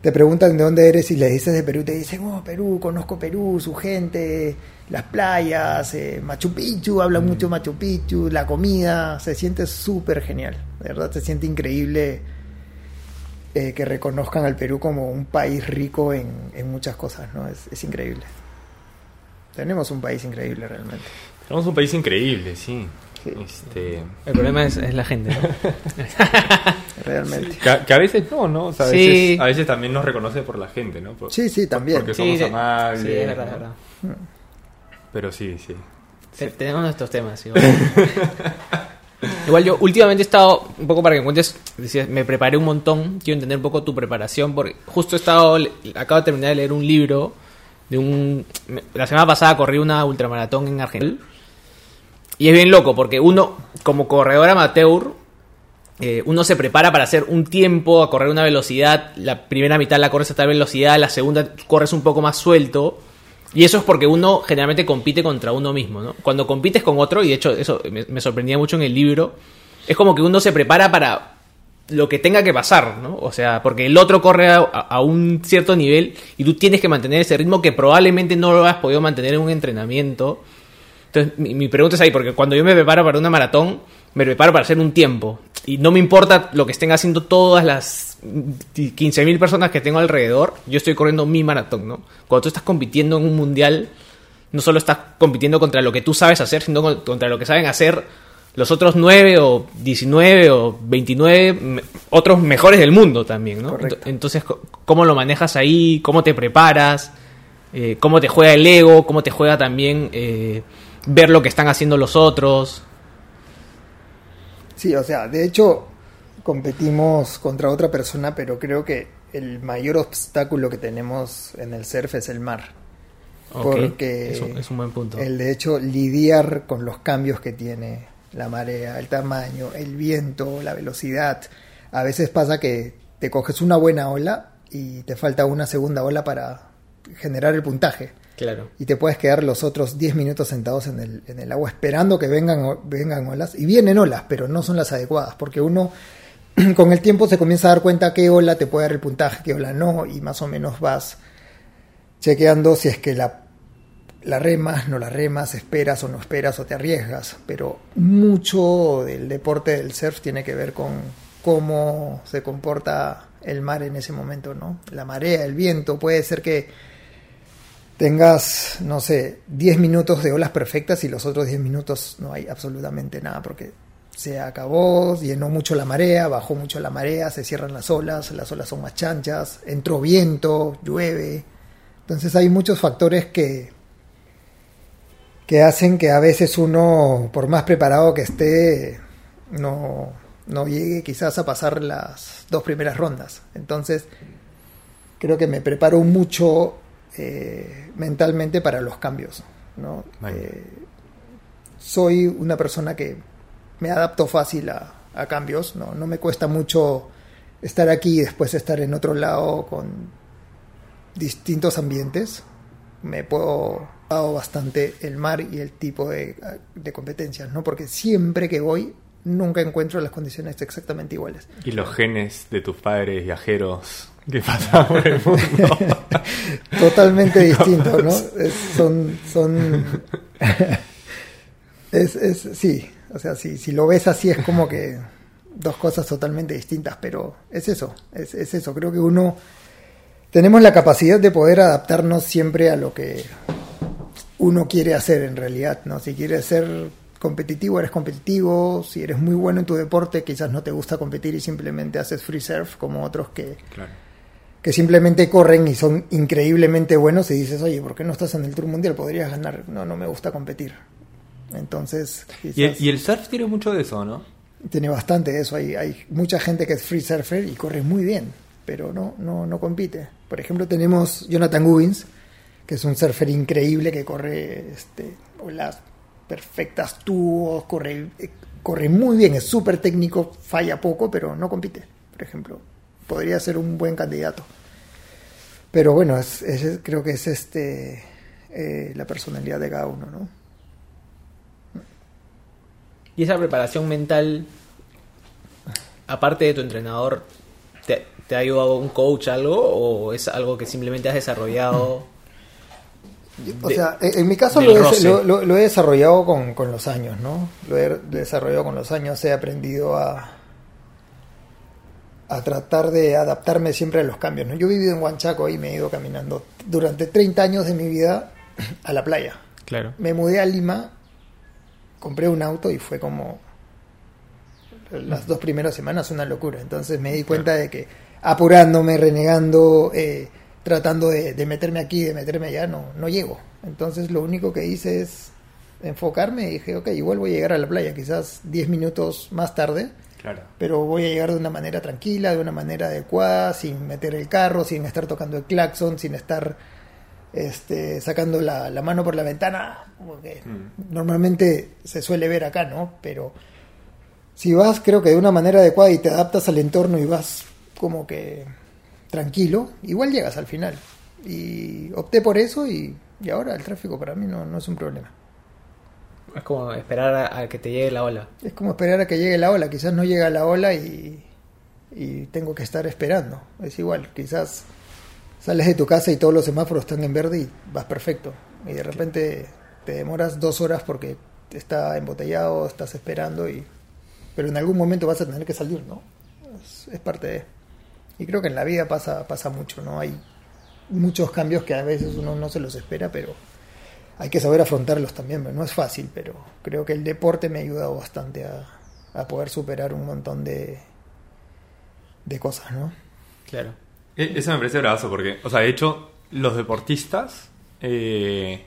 te preguntan de dónde eres y le dices de Perú, te dicen, oh, Perú, conozco Perú, su gente, las playas, eh, Machu Picchu, hablan mucho Machu Picchu, la comida, se siente súper genial, de verdad se siente increíble eh, que reconozcan al Perú como un país rico en, en muchas cosas, ¿no? Es, es increíble. Tenemos un país increíble realmente.
Somos un país increíble, sí.
Sí.
Este,
El problema es, es la gente, ¿no?
Realmente.
que, a- que a veces no, ¿no? O sea, a,
Sí.
veces, a veces también nos reconoce por la gente, ¿no? Por-
Sí, sí, también.
Porque somos amables.
sí, es verdad, es
¿no?
verdad.
Pero sí, sí.
Te- Tenemos nuestros temas. Igual. Igual yo últimamente he estado, un poco para que decías, me preparé un montón, quiero entender un poco tu preparación, porque justo he estado, acabo de terminar de leer un libro de un... La semana pasada corrí una ultramaratón en Argentina. Y es bien loco, porque uno, como corredor amateur, eh, uno se prepara para hacer un tiempo, a correr una velocidad, la primera mitad la corres a tal velocidad, la segunda corres un poco más suelto. Y eso es porque uno generalmente compite contra uno mismo, ¿no? Cuando compites con otro, y de hecho eso me, sorprendía mucho en el libro, es como que uno se prepara para lo que tenga que pasar, ¿no? O sea, porque el otro corre a, a un cierto nivel y tú tienes que mantener ese ritmo que probablemente no lo has podido mantener en un entrenamiento. Entonces, mi, mi pregunta es ahí, porque cuando yo me preparo para una maratón, me preparo para hacer un tiempo. Y no me importa lo que estén haciendo todas las 15.000 personas que tengo alrededor, yo estoy corriendo mi maratón, ¿no? Cuando tú estás compitiendo en un mundial, no solo estás compitiendo contra lo que tú sabes hacer, sino con- contra lo que saben hacer los otros 9 o 19 o 29 me- otros mejores del mundo también, ¿no?
Correcto.
Entonces, ¿cómo lo manejas ahí? ¿Cómo te preparas? Eh, ¿Cómo te juega el ego? ¿Cómo te juega también eh, ver lo que están haciendo los otros?
Sí, o sea, de hecho competimos contra otra persona, pero creo que el mayor obstáculo que tenemos en el surf es el mar. Porque
es un, es un buen punto.
El de hecho lidiar con los cambios que tiene la marea, el tamaño, el viento, la velocidad. A veces pasa que te coges una buena ola y te falta una segunda ola para generar el puntaje.
Claro.
y te puedes quedar los otros 10 minutos sentados en el, en el agua esperando que vengan, vengan olas. Y vienen olas, pero no son las adecuadas, porque uno con el tiempo se comienza a dar cuenta qué ola te puede dar el puntaje, qué ola no, y más o menos vas chequeando si es que la, la remas, no la remas, esperas o no esperas o te arriesgas. Pero mucho del deporte del surf tiene que ver con cómo se comporta el mar en ese momento, ¿no? La marea, el viento, puede ser que tengas, no sé, 10 minutos de olas perfectas y los otros 10 minutos no hay absolutamente nada porque se acabó, llenó mucho la marea, bajó mucho la marea, se cierran las olas, las olas son más chanchas, entró viento, llueve. Entonces hay muchos factores que, que hacen que a veces uno, por más preparado que esté, no, no llegue quizás a pasar las dos primeras rondas. Entonces, creo que me preparo mucho eh, mentalmente para los cambios. ¿no? Eh, soy una persona que me adapto fácil a, a cambios, ¿no? no me cuesta mucho estar aquí y después estar en otro lado con distintos ambientes. Me puedo bastante el mar y el tipo de, de competencias, ¿no? Porque siempre que voy nunca encuentro las condiciones exactamente iguales.
Y los genes de tus padres viajeros que pasan por el mundo.
Totalmente distinto, ¿no? Es- son, son, es, es, sí, o sea, si, si lo ves así es como que dos cosas totalmente distintas, pero es eso, es, es eso. Creo que uno tenemos la capacidad de poder adaptarnos siempre a lo que uno quiere hacer en realidad, ¿no? Si quieres ser competitivo, eres competitivo, si eres muy bueno en tu deporte, quizás no te gusta competir y simplemente haces free surf como otros que,
Claro.
que simplemente corren y son increíblemente buenos y dices, oye, ¿por qué no estás en el Tour Mundial? Podrías ganar. No, no me gusta competir. Entonces, quizás
Y el, y el surf tiene mucho de eso, ¿no?
tiene bastante de eso. Hay, hay mucha gente que es free surfer y corre muy bien, pero no, no, no compite. Por ejemplo, tenemos Jonathan Gubbins, que es un surfer increíble que corre este, olas perfectas, tubos, corre, eh, corre muy bien, es súper técnico, falla poco, pero no compite, por ejemplo. Podría ser un buen candidato. Pero bueno, creo que es este eh, la personalidad de cada uno, ¿no?
Y esa preparación mental, aparte de tu entrenador, ¿te, te ha ayudado un coach algo o es algo que simplemente has desarrollado?
O
de-
sea, en mi caso lo he,
roce.
lo- lo- lo he desarrollado con, con los años, ¿no? Lo he desarrollado con los años, he aprendido a, a tratar de adaptarme siempre a los cambios, ¿no? Yo he vivido en Huanchaco y me he ido caminando durante 30 años de mi vida a la playa.
Claro.
Me mudé a Lima, compré un auto y fue como las dos primeras semanas una locura. Entonces me di cuenta de que apurándome, renegando, eh, tratando de, de meterme aquí, de meterme allá, no, no llego. Entonces lo único que hice es enfocarme y dije, ok, igual voy a llegar a la playa, quizás 10 minutos más tarde,
Claro.
pero voy a llegar de una manera tranquila, de una manera adecuada, sin meter el carro, sin estar tocando el claxon, sin estar este, sacando la, la mano por la ventana, como que normalmente se suele ver acá, ¿no? Pero si vas, creo que de una manera adecuada y te adaptas al entorno y vas como que tranquilo, igual llegas al final. Y opté por eso y, y ahora el tráfico para mí no, no es un problema.
Es como esperar a, a que te llegue la ola.
Es como esperar a que llegue la ola, quizás no llega la ola y, y tengo que estar esperando. Es igual, quizás sales de tu casa y todos los semáforos están en verde y vas perfecto. Y de repente te demoras dos horas porque está embotellado, estás esperando, y pero en algún momento vas a tener que salir, ¿no? Es, es parte de... Y creo que en la vida pasa, pasa mucho, ¿no? Hay muchos cambios que a veces uno no se los espera, pero hay que saber afrontarlos también. No es fácil, pero creo que el deporte me ha ayudado bastante a, a poder superar un montón de, de cosas, ¿no?
Claro.
E- Eso me parece bravazo porque, o sea, de hecho, los deportistas eh,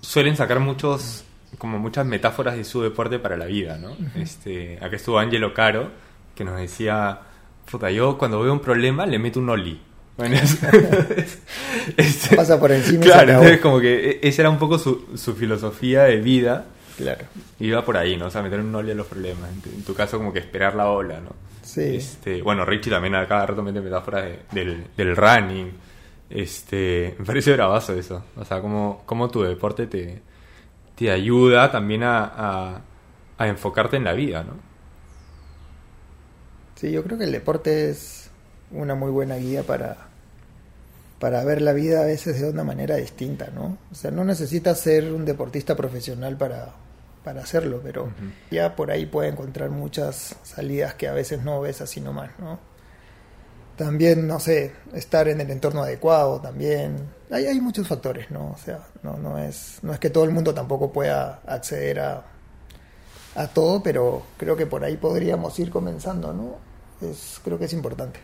suelen sacar muchos, como muchas metáforas de su deporte para la vida, ¿no? este, acá estuvo Angelo Caro, que nos decía, puta, yo cuando veo un problema le meto un oli. Bueno, es- este-
Pasa por encima y se
Claro, entonces como que e- esa era un poco su, su filosofía de vida.
Claro.
Iba por ahí, ¿no? O sea, meter un oli a los problemas. En tu, en tu caso, como que esperar la ola, ¿no?
Sí.
Este, bueno, Richie también a cada rato mete metáforas de- del, del running. Este, me parece bravazo eso. O sea, como, como tu deporte te, te ayuda también a, a, a enfocarte en la vida, ¿no?
Sí, yo creo que el deporte es una muy buena guía para, para ver la vida a veces de una manera distinta, ¿no? O sea, no necesitas ser un deportista profesional para, para hacerlo, pero ya por ahí puede encontrar muchas salidas que a veces no ves así nomás, ¿no? También, no sé, estar en el entorno adecuado también. Hay, hay muchos factores, ¿no? O sea, no, no, es, no es que todo el mundo tampoco pueda acceder a, a todo, pero creo que por ahí podríamos ir comenzando, ¿no? Es, creo que es importante.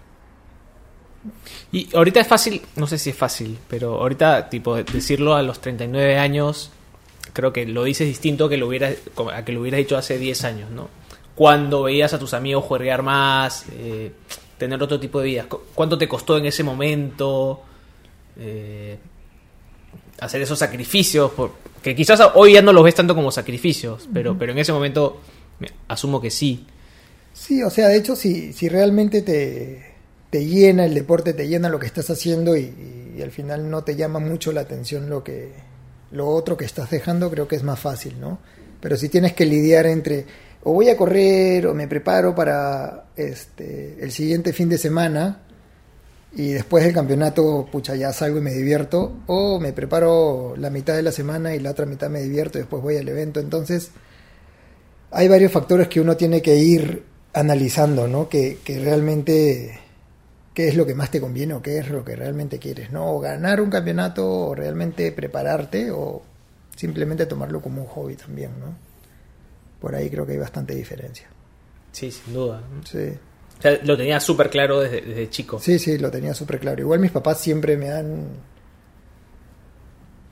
Y ahorita es fácil, no sé si es fácil, pero ahorita, tipo, decirlo a los 39 años, creo que lo dices distinto que lo hubiera, como a que lo hubieras dicho hace 10 años, ¿no? Cuando veías a tus amigos jugar más, eh, tener otro tipo de vida. Cu- ¿Cuánto te costó en ese momento eh, hacer esos sacrificios? Por- que quizás hoy ya no los ves tanto como sacrificios, pero, pero en ese momento me- asumo que sí.
Sí, o sea, de hecho, si, si realmente te, te llena el deporte, te llena lo que estás haciendo y, y al final no te llama mucho la atención lo que lo otro que estás dejando, creo que es más fácil, ¿no? Pero si tienes que lidiar entre o voy a correr o me preparo para este el siguiente fin de semana y después del campeonato, pucha, ya salgo y me divierto, o me preparo la mitad de la semana y la otra mitad me divierto y después voy al evento, entonces hay varios factores que uno tiene que ir analizando, ¿no? Que, que realmente qué es lo que más te conviene o qué es lo que realmente quieres, ¿no? O ganar un campeonato o realmente prepararte o simplemente tomarlo como un hobby también, ¿no? Por ahí creo que hay bastante diferencia.
Sí, sin duda.
Sí,
O sea, lo tenía súper claro desde, desde chico.
sí, sí, lo tenía súper claro. Igual mis papás siempre me han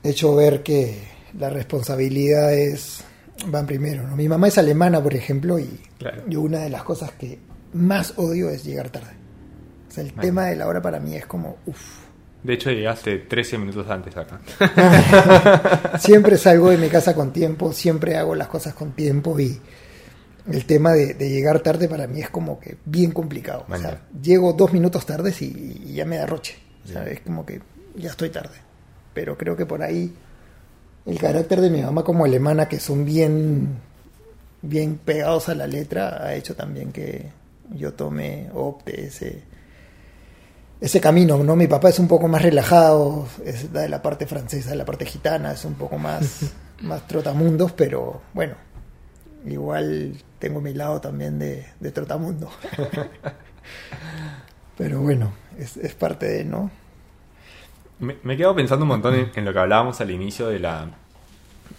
hecho ver que las responsabilidades van primero, ¿no? Mi mamá es alemana, por ejemplo, y
Claro.
una de las cosas que más odio es llegar tarde. O sea, el tema de la hora para mí es como, uff.
De hecho, llegaste 13 minutos antes acá.
Siempre salgo de mi casa con tiempo, siempre hago las cosas con tiempo y el tema de, de llegar tarde para mí es como que bien complicado. O sea, llego dos minutos tardes y, y ya me da roche. O sea, es como que ya estoy tarde. Pero creo que por ahí el carácter de mi mamá como alemana, que son bien, bien pegados a la letra, ha hecho también que yo tome, opte ese, ese camino, ¿no? Mi papá es un poco más relajado, es de la parte francesa, de la parte gitana, es un poco más, más trotamundos, pero bueno, igual tengo mi lado también de, de trotamundo. pero bueno, es, es parte de, ¿no?
Me, me he quedado pensando un montón en, en lo que hablábamos al inicio de la,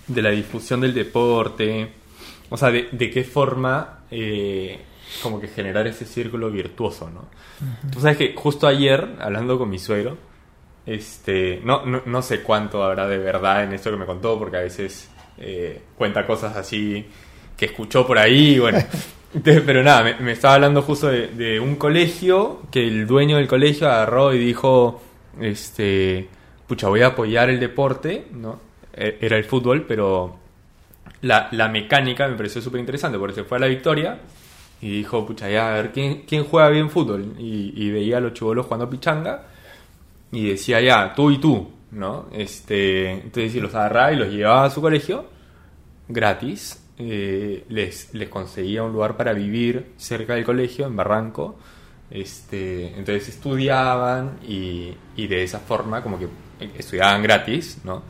de la difusión del deporte. O sea, de, de qué forma eh, como que generar ese círculo virtuoso, ¿no? Tú sabes que justo ayer, hablando con mi suegro, este, no, no, no sé cuánto habrá de verdad en esto que me contó, porque a veces eh, cuenta cosas así que escuchó por ahí, bueno. Pero nada, me, me estaba hablando justo de, de un colegio que el dueño del colegio agarró y dijo, este, pucha, voy a apoyar el deporte, ¿no? E- Era el fútbol, pero la, la mecánica me pareció súper interesante, porque se fue a la victoria y dijo, pucha, ya, a ver, ¿quién, quién juega bien fútbol? Y, y veía a los chivolos jugando pichanga y decía, ya, tú y tú, ¿no? Este, entonces, si los agarraba y los llevaba a su colegio, gratis, eh, les, les conseguía un lugar para vivir cerca del colegio, en Barranco, Este, entonces estudiaban y, y de esa forma como que estudiaban gratis, ¿no?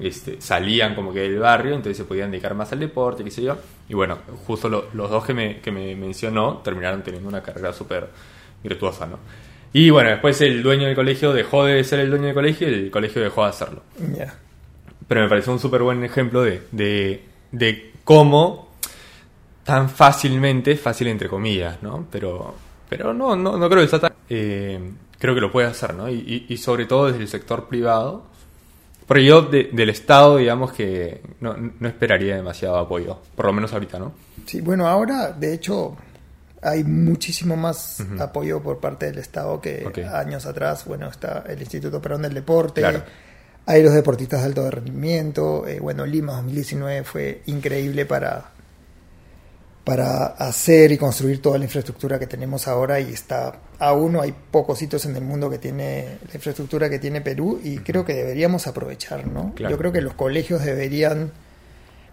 Este, salían como que del barrio, entonces se podían dedicar más al deporte, qué sé yo. Y bueno, justo lo- los dos que me, que me mencionó terminaron teniendo una carrera súper virtuosa, ¿no? Y bueno, después el dueño del colegio dejó de ser el dueño del colegio y el colegio dejó de hacerlo.
Ya.
Pero me pareció un súper buen ejemplo de, de, de cómo tan fácilmente, fácil entre comillas, ¿no? Pero, pero no, no, no creo que sea tan... eh, creo que lo puede hacer, ¿no? Y, y- y sobre todo desde el sector privado. Porque yo de- del Estado, digamos que no, no esperaría demasiado apoyo, por lo menos ahorita, ¿no?
Sí, bueno, ahora de hecho hay muchísimo más apoyo por parte del Estado que años atrás. Bueno, está el Instituto Perón del Deporte,
Claro.
Hay los deportistas de alto rendimiento. eh, bueno, Lima 2019 fue increíble para, para hacer y construir toda la infraestructura que tenemos ahora y está aún no hay pocos sitios en el mundo que tiene la infraestructura que tiene Perú y creo que deberíamos aprovechar, ¿no?
Claro.
Yo creo que los colegios deberían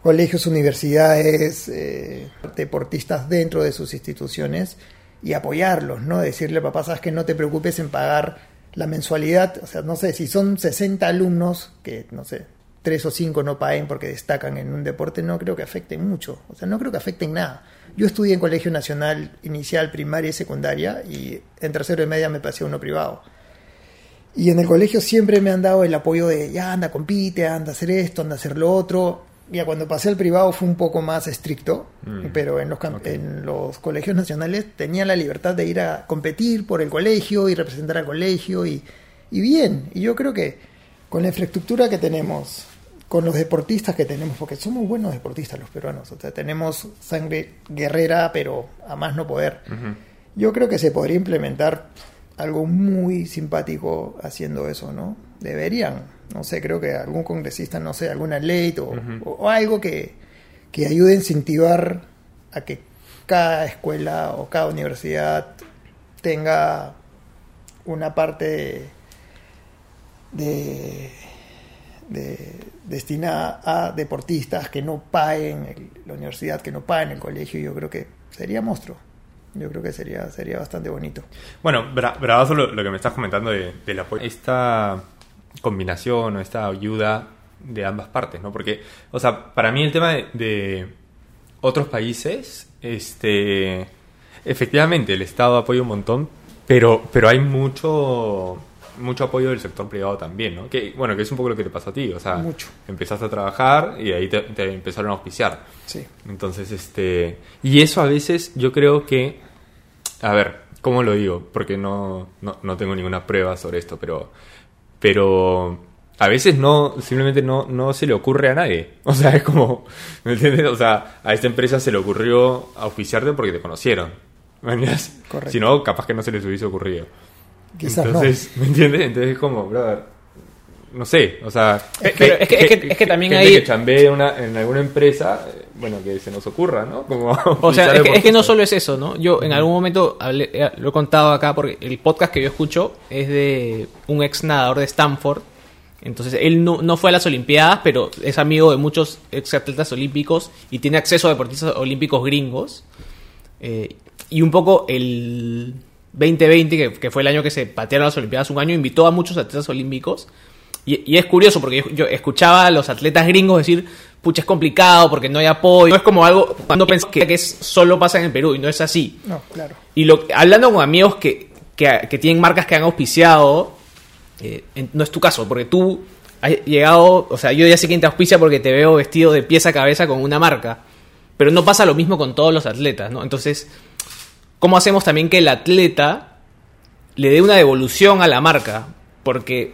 colegios, universidades, eh, deportistas dentro de sus instituciones y apoyarlos, ¿no? Decirle, papá, sabes que no te preocupes en pagar la mensualidad, o sea, no sé, si son 60 alumnos, que no sé, 3 o 5 no paguen porque destacan en un deporte, no creo que afecten mucho, o sea, no creo que afecten nada. Yo estudié en colegio nacional inicial, primaria y secundaria y en tercero y media me pasé a uno privado. Y en el colegio siempre me han dado el apoyo de, ya anda, compite, anda a hacer esto, anda a hacer lo otro. Ya cuando pasé al privado fue un poco más estricto,
Mm.
pero en los, en los colegios nacionales tenía la libertad de ir a competir por el colegio y representar al colegio y, y bien. Y yo creo que con la infraestructura que tenemos, con los deportistas que tenemos, porque somos buenos deportistas los peruanos, o sea, tenemos sangre guerrera, pero a más no poder. Yo creo que se podría implementar algo muy simpático haciendo eso, ¿no? Deberían, no sé, creo que algún congresista, no sé, alguna ley o, algo que, que ayude a incentivar a que cada escuela o cada universidad tenga una parte de, de- destinada a deportistas que no paguen el- la universidad, que no paguen el colegio, yo creo que sería monstruo. Yo creo que sería, sería bastante bonito.
Bueno, bra bravazo lo, lo que me estás comentando de, del apoyo. Esta combinación o esta ayuda de ambas partes, ¿no? Porque, o sea, para mí el tema de, de otros países, este, efectivamente el Estado apoya un montón, pero, pero hay mucho, mucho apoyo del sector privado también, ¿no? Que, bueno, que es un poco lo que te pasó a ti, o sea,
Mucho.
empezaste a trabajar y ahí te, te empezaron a auspiciar.
Sí.
Entonces, este. Y eso a veces yo creo que. A ver, ¿cómo lo digo? Porque no, no, no tengo ninguna prueba sobre esto, pero. Pero. A veces no, simplemente no, no se le ocurre a nadie. O sea, es como. ¿Me entiendes? O sea, a esta empresa se le ocurrió auspiciarte porque te conocieron. ¿Me entiendes?
Correcto.
Si no, capaz que no se les hubiese ocurrido.
Quizás
Entonces, ¿me entiendes? Entonces es como, brother. No sé, o sea.
Eh, pero es que- es que- es que también hay-
que una- en alguna empresa, eh, bueno, que se nos ocurra, ¿no? Como
O sea, es que, es que no solo es eso, ¿no? Yo en algún momento hablé- eh, lo he contado acá porque el podcast que yo escucho es de un ex nadador de Stanford. Entonces, él no, no fue a las Olimpiadas, pero es amigo de muchos ex atletas olímpicos y tiene acceso a deportistas olímpicos gringos. Eh, y un poco el 2020, que, que fue el año que se patearon las Olimpiadas, un año invitó a muchos atletas olímpicos. Y, y es curioso porque yo, yo escuchaba a los atletas gringos decir, pucha, es complicado porque no hay apoyo. No es como algo, cuando pensé que, que es, solo pasa en el Perú y no es así.
No, claro.
Y lo, hablando con amigos que, que, que tienen marcas que han auspiciado, eh, en- no es tu caso, porque tú has llegado, o sea, yo ya sé quién te auspicia porque te veo vestido de pieza a cabeza con una marca, pero no pasa lo mismo con todos los atletas, ¿no? Entonces, ¿cómo hacemos también que el atleta le dé una devolución a la marca? Porque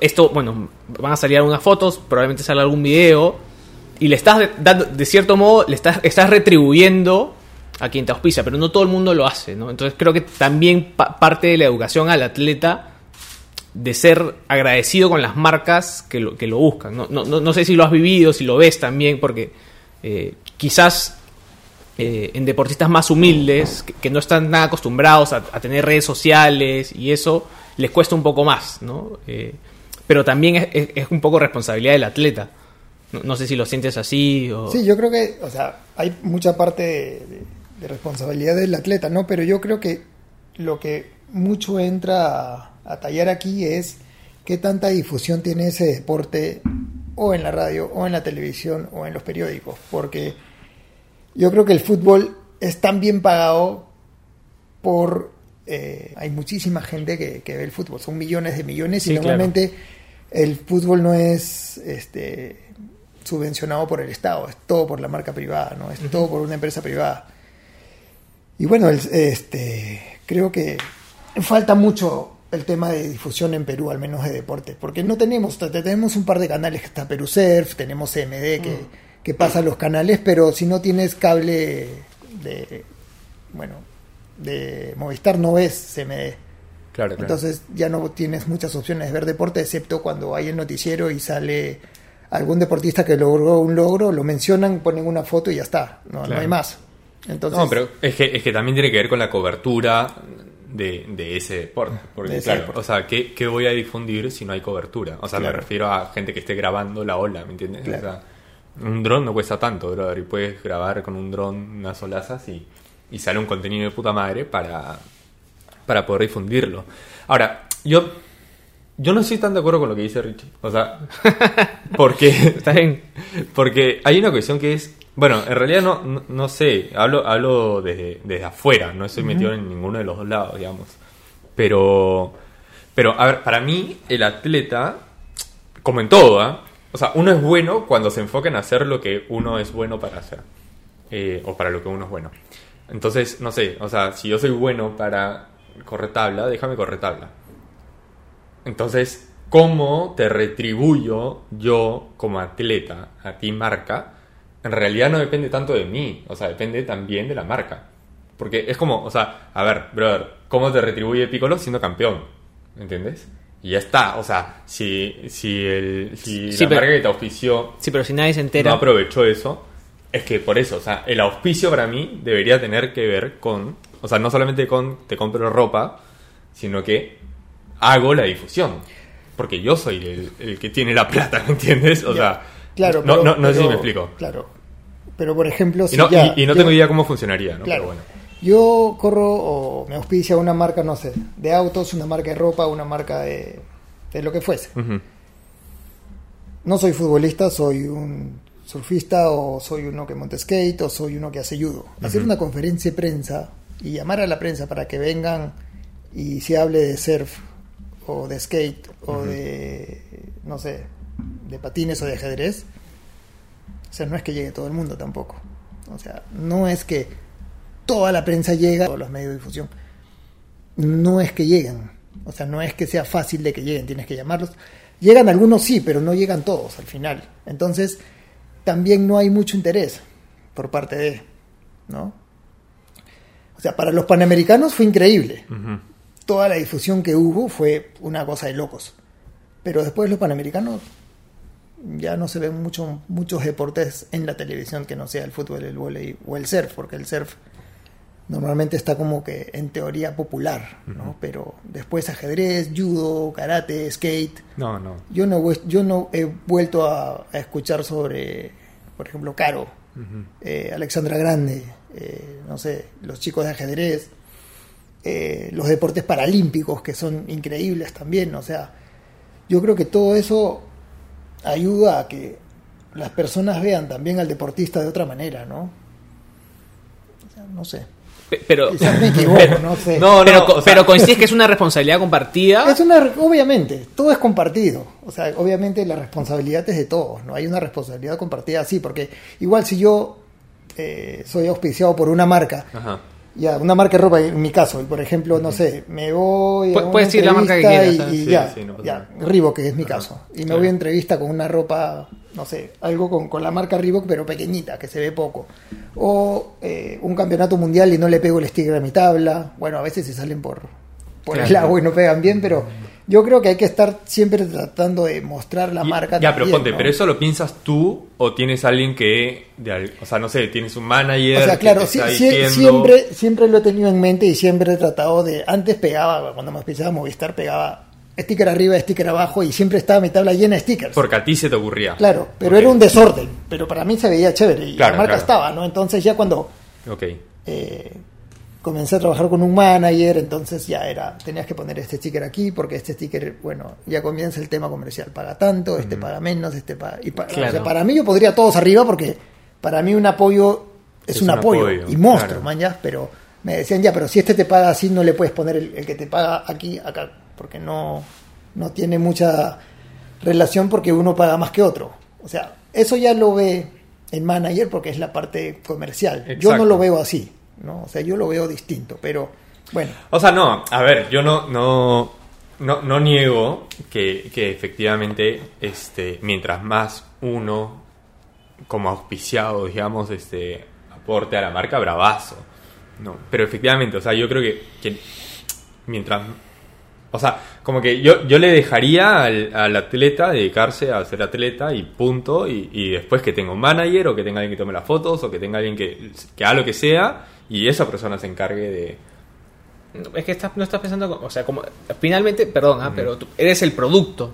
esto, bueno, van a salir algunas fotos, probablemente salga algún video, y le estás dando, de cierto modo, le estás, estás retribuyendo a quien te auspicia, pero no todo el mundo lo hace, ¿no? Entonces creo que también pa- parte de la educación al atleta de ser agradecido con las marcas que lo, que lo buscan. No, no, no- no sé si lo has vivido, si lo ves también, porque eh, quizás eh, en deportistas más humildes, que, que no están nada acostumbrados a, a tener redes sociales y eso, les cuesta un poco más, ¿no? Eh, pero también es, es- es un poco responsabilidad del atleta. No, no sé si lo sientes así o...
Sí, yo creo que, o sea, hay mucha parte de, de- de responsabilidad del atleta, ¿no? Pero yo creo que lo que mucho entra a, a tallar aquí es qué tanta difusión tiene ese deporte o en la radio o en la televisión o en los periódicos, porque yo creo que el fútbol es tan bien pagado por... eh, hay muchísima gente que, que ve el fútbol, son millones de millones
Sí,
y
claro.
El fútbol no es este, subvencionado por el Estado, es todo por la marca privada, ¿no? es todo por una empresa privada. Y bueno, el- este, creo que falta mucho el tema de difusión en Perú, al menos de deporte, porque no tenemos, te- tenemos un par de canales que está Perú Surf, tenemos CMD que, que pasa los canales, pero si no tienes cable de, bueno, de Movistar no ves CMD.
Claro, claro.
Entonces ya no tienes muchas opciones de ver deporte, excepto cuando hay el noticiero y sale algún deportista que logró un logro, lo mencionan, ponen una foto y ya está, no, hay más. Entonces,
no, pero es que, es que también tiene que ver con la cobertura de, de ese deporte. Porque,
De ese
claro,
deporte.
o sea, ¿qué, qué voy a difundir si no hay cobertura? O sea, me refiero a gente que esté grabando la ola, ¿me entiendes? O sea, un dron no cuesta tanto, brother, y puedes grabar con un dron unas olazas y, y sale un contenido de puta madre para, para poder difundirlo. Ahora, yo, yo no estoy tan de acuerdo con lo que dice Richie. O sea, porque...
Está bien.
Porque hay una cuestión que es. Bueno, en realidad no, no, no sé, hablo, hablo desde, desde afuera, no estoy metido en ninguno de los dos lados, digamos. Pero, pero, a ver, para mí, el atleta, como en todo, ¿ah? o sea, uno es bueno cuando se enfoca en hacer lo que uno es bueno para hacer, eh, o para lo que uno es bueno. Entonces, no sé, o sea, si yo soy bueno para correr tabla, déjame correr tabla. Entonces, ¿cómo te retribuyo yo como atleta a ti marca? En realidad no depende tanto de mí, o sea, depende también de la marca. Porque es como, o sea, a ver, brother, ¿cómo te retribuye Piccolo siendo campeón? ¿Entiendes? Y ya está, o sea, si, si, el, si
Sí,
la
pero-
marca que te auspició
Sí, pero si nadie se entera.
no aprovechó eso, es que por eso, o sea, el auspicio para mí debería tener que ver con, o sea, no solamente con te compro ropa, sino que hago la difusión. Porque yo soy el, el que tiene la plata, ¿me entiendes? O
Ya,
sea,
claro,
no,
pero-
no, no sé si
pero-
me explico.
Claro. Pero por ejemplo,
Y
si
no,
ya-
y, y no
yo-
tengo idea cómo funcionaría, ¿no?
Claro.
Pero bueno.
Yo corro o me auspicia una marca, no sé, de autos, una marca de ropa, una marca de, de lo que fuese. No soy futbolista, soy un surfista o soy uno que monta skate o soy uno que hace judo. Hacer una conferencia de prensa y llamar a la prensa para que vengan y se hable de surf o de skate o de, no sé, de patines o de ajedrez. O sea, no es que llegue todo el mundo tampoco. O sea, no es que toda la prensa llega, todos los medios de difusión. No es que lleguen. O sea, no es que sea fácil de que lleguen, tienes que llamarlos. Llegan algunos sí, pero no llegan todos al final. Entonces, también no hay mucho interés por parte de, ¿no? O sea, para los panamericanos fue increíble. Toda la difusión que hubo fue una cosa de locos. Pero después los panamericanos ya no se ven mucho, muchos deportes en la televisión que no sea el fútbol, el vóley o el surf, porque el surf normalmente está como que en teoría popular, ¿no? Pero después ajedrez, judo, karate, skate.
No, no.
Yo no, yo no he vuelto a, a escuchar sobre, por ejemplo, Caro, eh, Alexandra Grande, eh, no sé, los chicos de ajedrez, eh, los deportes paralímpicos que son increíbles también, o sea, yo creo que todo eso ayuda a que las personas vean también al deportista de otra manera, ¿no? O sea, no sé.
Pe- Pero,
Quizás me equivoco, no sé.
No,
pero,
no,
co-
o sea-
pero coincides que es una responsabilidad compartida.
Es una, obviamente, todo es compartido. O sea, obviamente la responsabilidad es de todos, ¿no? Hay una responsabilidad compartida así, porque igual si yo eh, soy auspiciado por una marca,
Ajá.
ya, una marca de ropa, en mi caso, por ejemplo, no sé, me voy a una
puedes decir la marca que quieras,
y, y
Sí,
ya,
sí, no
ya. Reebok, que es mi caso, y me
claro.
voy a entrevista con una ropa, no sé, algo con, con la marca Reebok, pero pequeñita, que se ve poco, o eh, un campeonato mundial y no le pego el sticker a mi tabla, bueno, a veces se salen por, por el agua y no pegan bien, pero yo creo que hay que estar siempre tratando de mostrar la
Y-
marca.
Ya, pero ponte,
¿no?
¿pero eso lo piensas tú o tienes alguien que, de o sea, no sé, tienes un manager
O sea,
que
claro,
te está diciendo-
siempre, siempre lo he tenido en mente y siempre he tratado de. Antes pegaba, cuando me empezaba a Movistar, pegaba sticker arriba, sticker abajo y siempre estaba mi tabla llena de stickers.
Porque a ti se te ocurría.
Claro, pero era un desorden. Pero para mí se veía chévere y
Claro,
la marca
claro.
estaba, ¿no? Entonces ya cuando
Ok.
eh, comencé a trabajar con un manager, entonces ya era, tenías que poner este sticker aquí, porque este sticker, bueno, ya comienza el tema comercial, paga tanto, este paga menos, este paga... Y pa- o sea, para mí yo podría todos arriba, porque para mí un apoyo es,
Es
un,
un
apoyo,
apoyo,
y monstruo,
claro.
man, ya, pero me decían ya, pero si este te paga así, no le puedes poner el, el que te paga aquí, acá, porque no, no tiene mucha relación porque uno paga más que otro. O sea, eso ya lo ve el manager porque es la parte comercial. Yo no lo veo así, ¿no? O sea, yo lo veo distinto, pero bueno,
O sea, no, a ver, yo no, no, no, no niego que, que efectivamente, este, mientras más uno, como auspiciado, digamos, este, aporte a la marca, bravazo. No, pero efectivamente, o sea, yo creo que, mientras, o sea, como que yo, yo le dejaría al, al atleta dedicarse a ser atleta y punto, y, y después que tenga un manager o que tenga alguien que tome las fotos o que tenga alguien que, que haga lo que sea y esa persona se encargue de...
Es que estás, no estás pensando, como- o sea, como finalmente, perdón, ah, pero tú eres el producto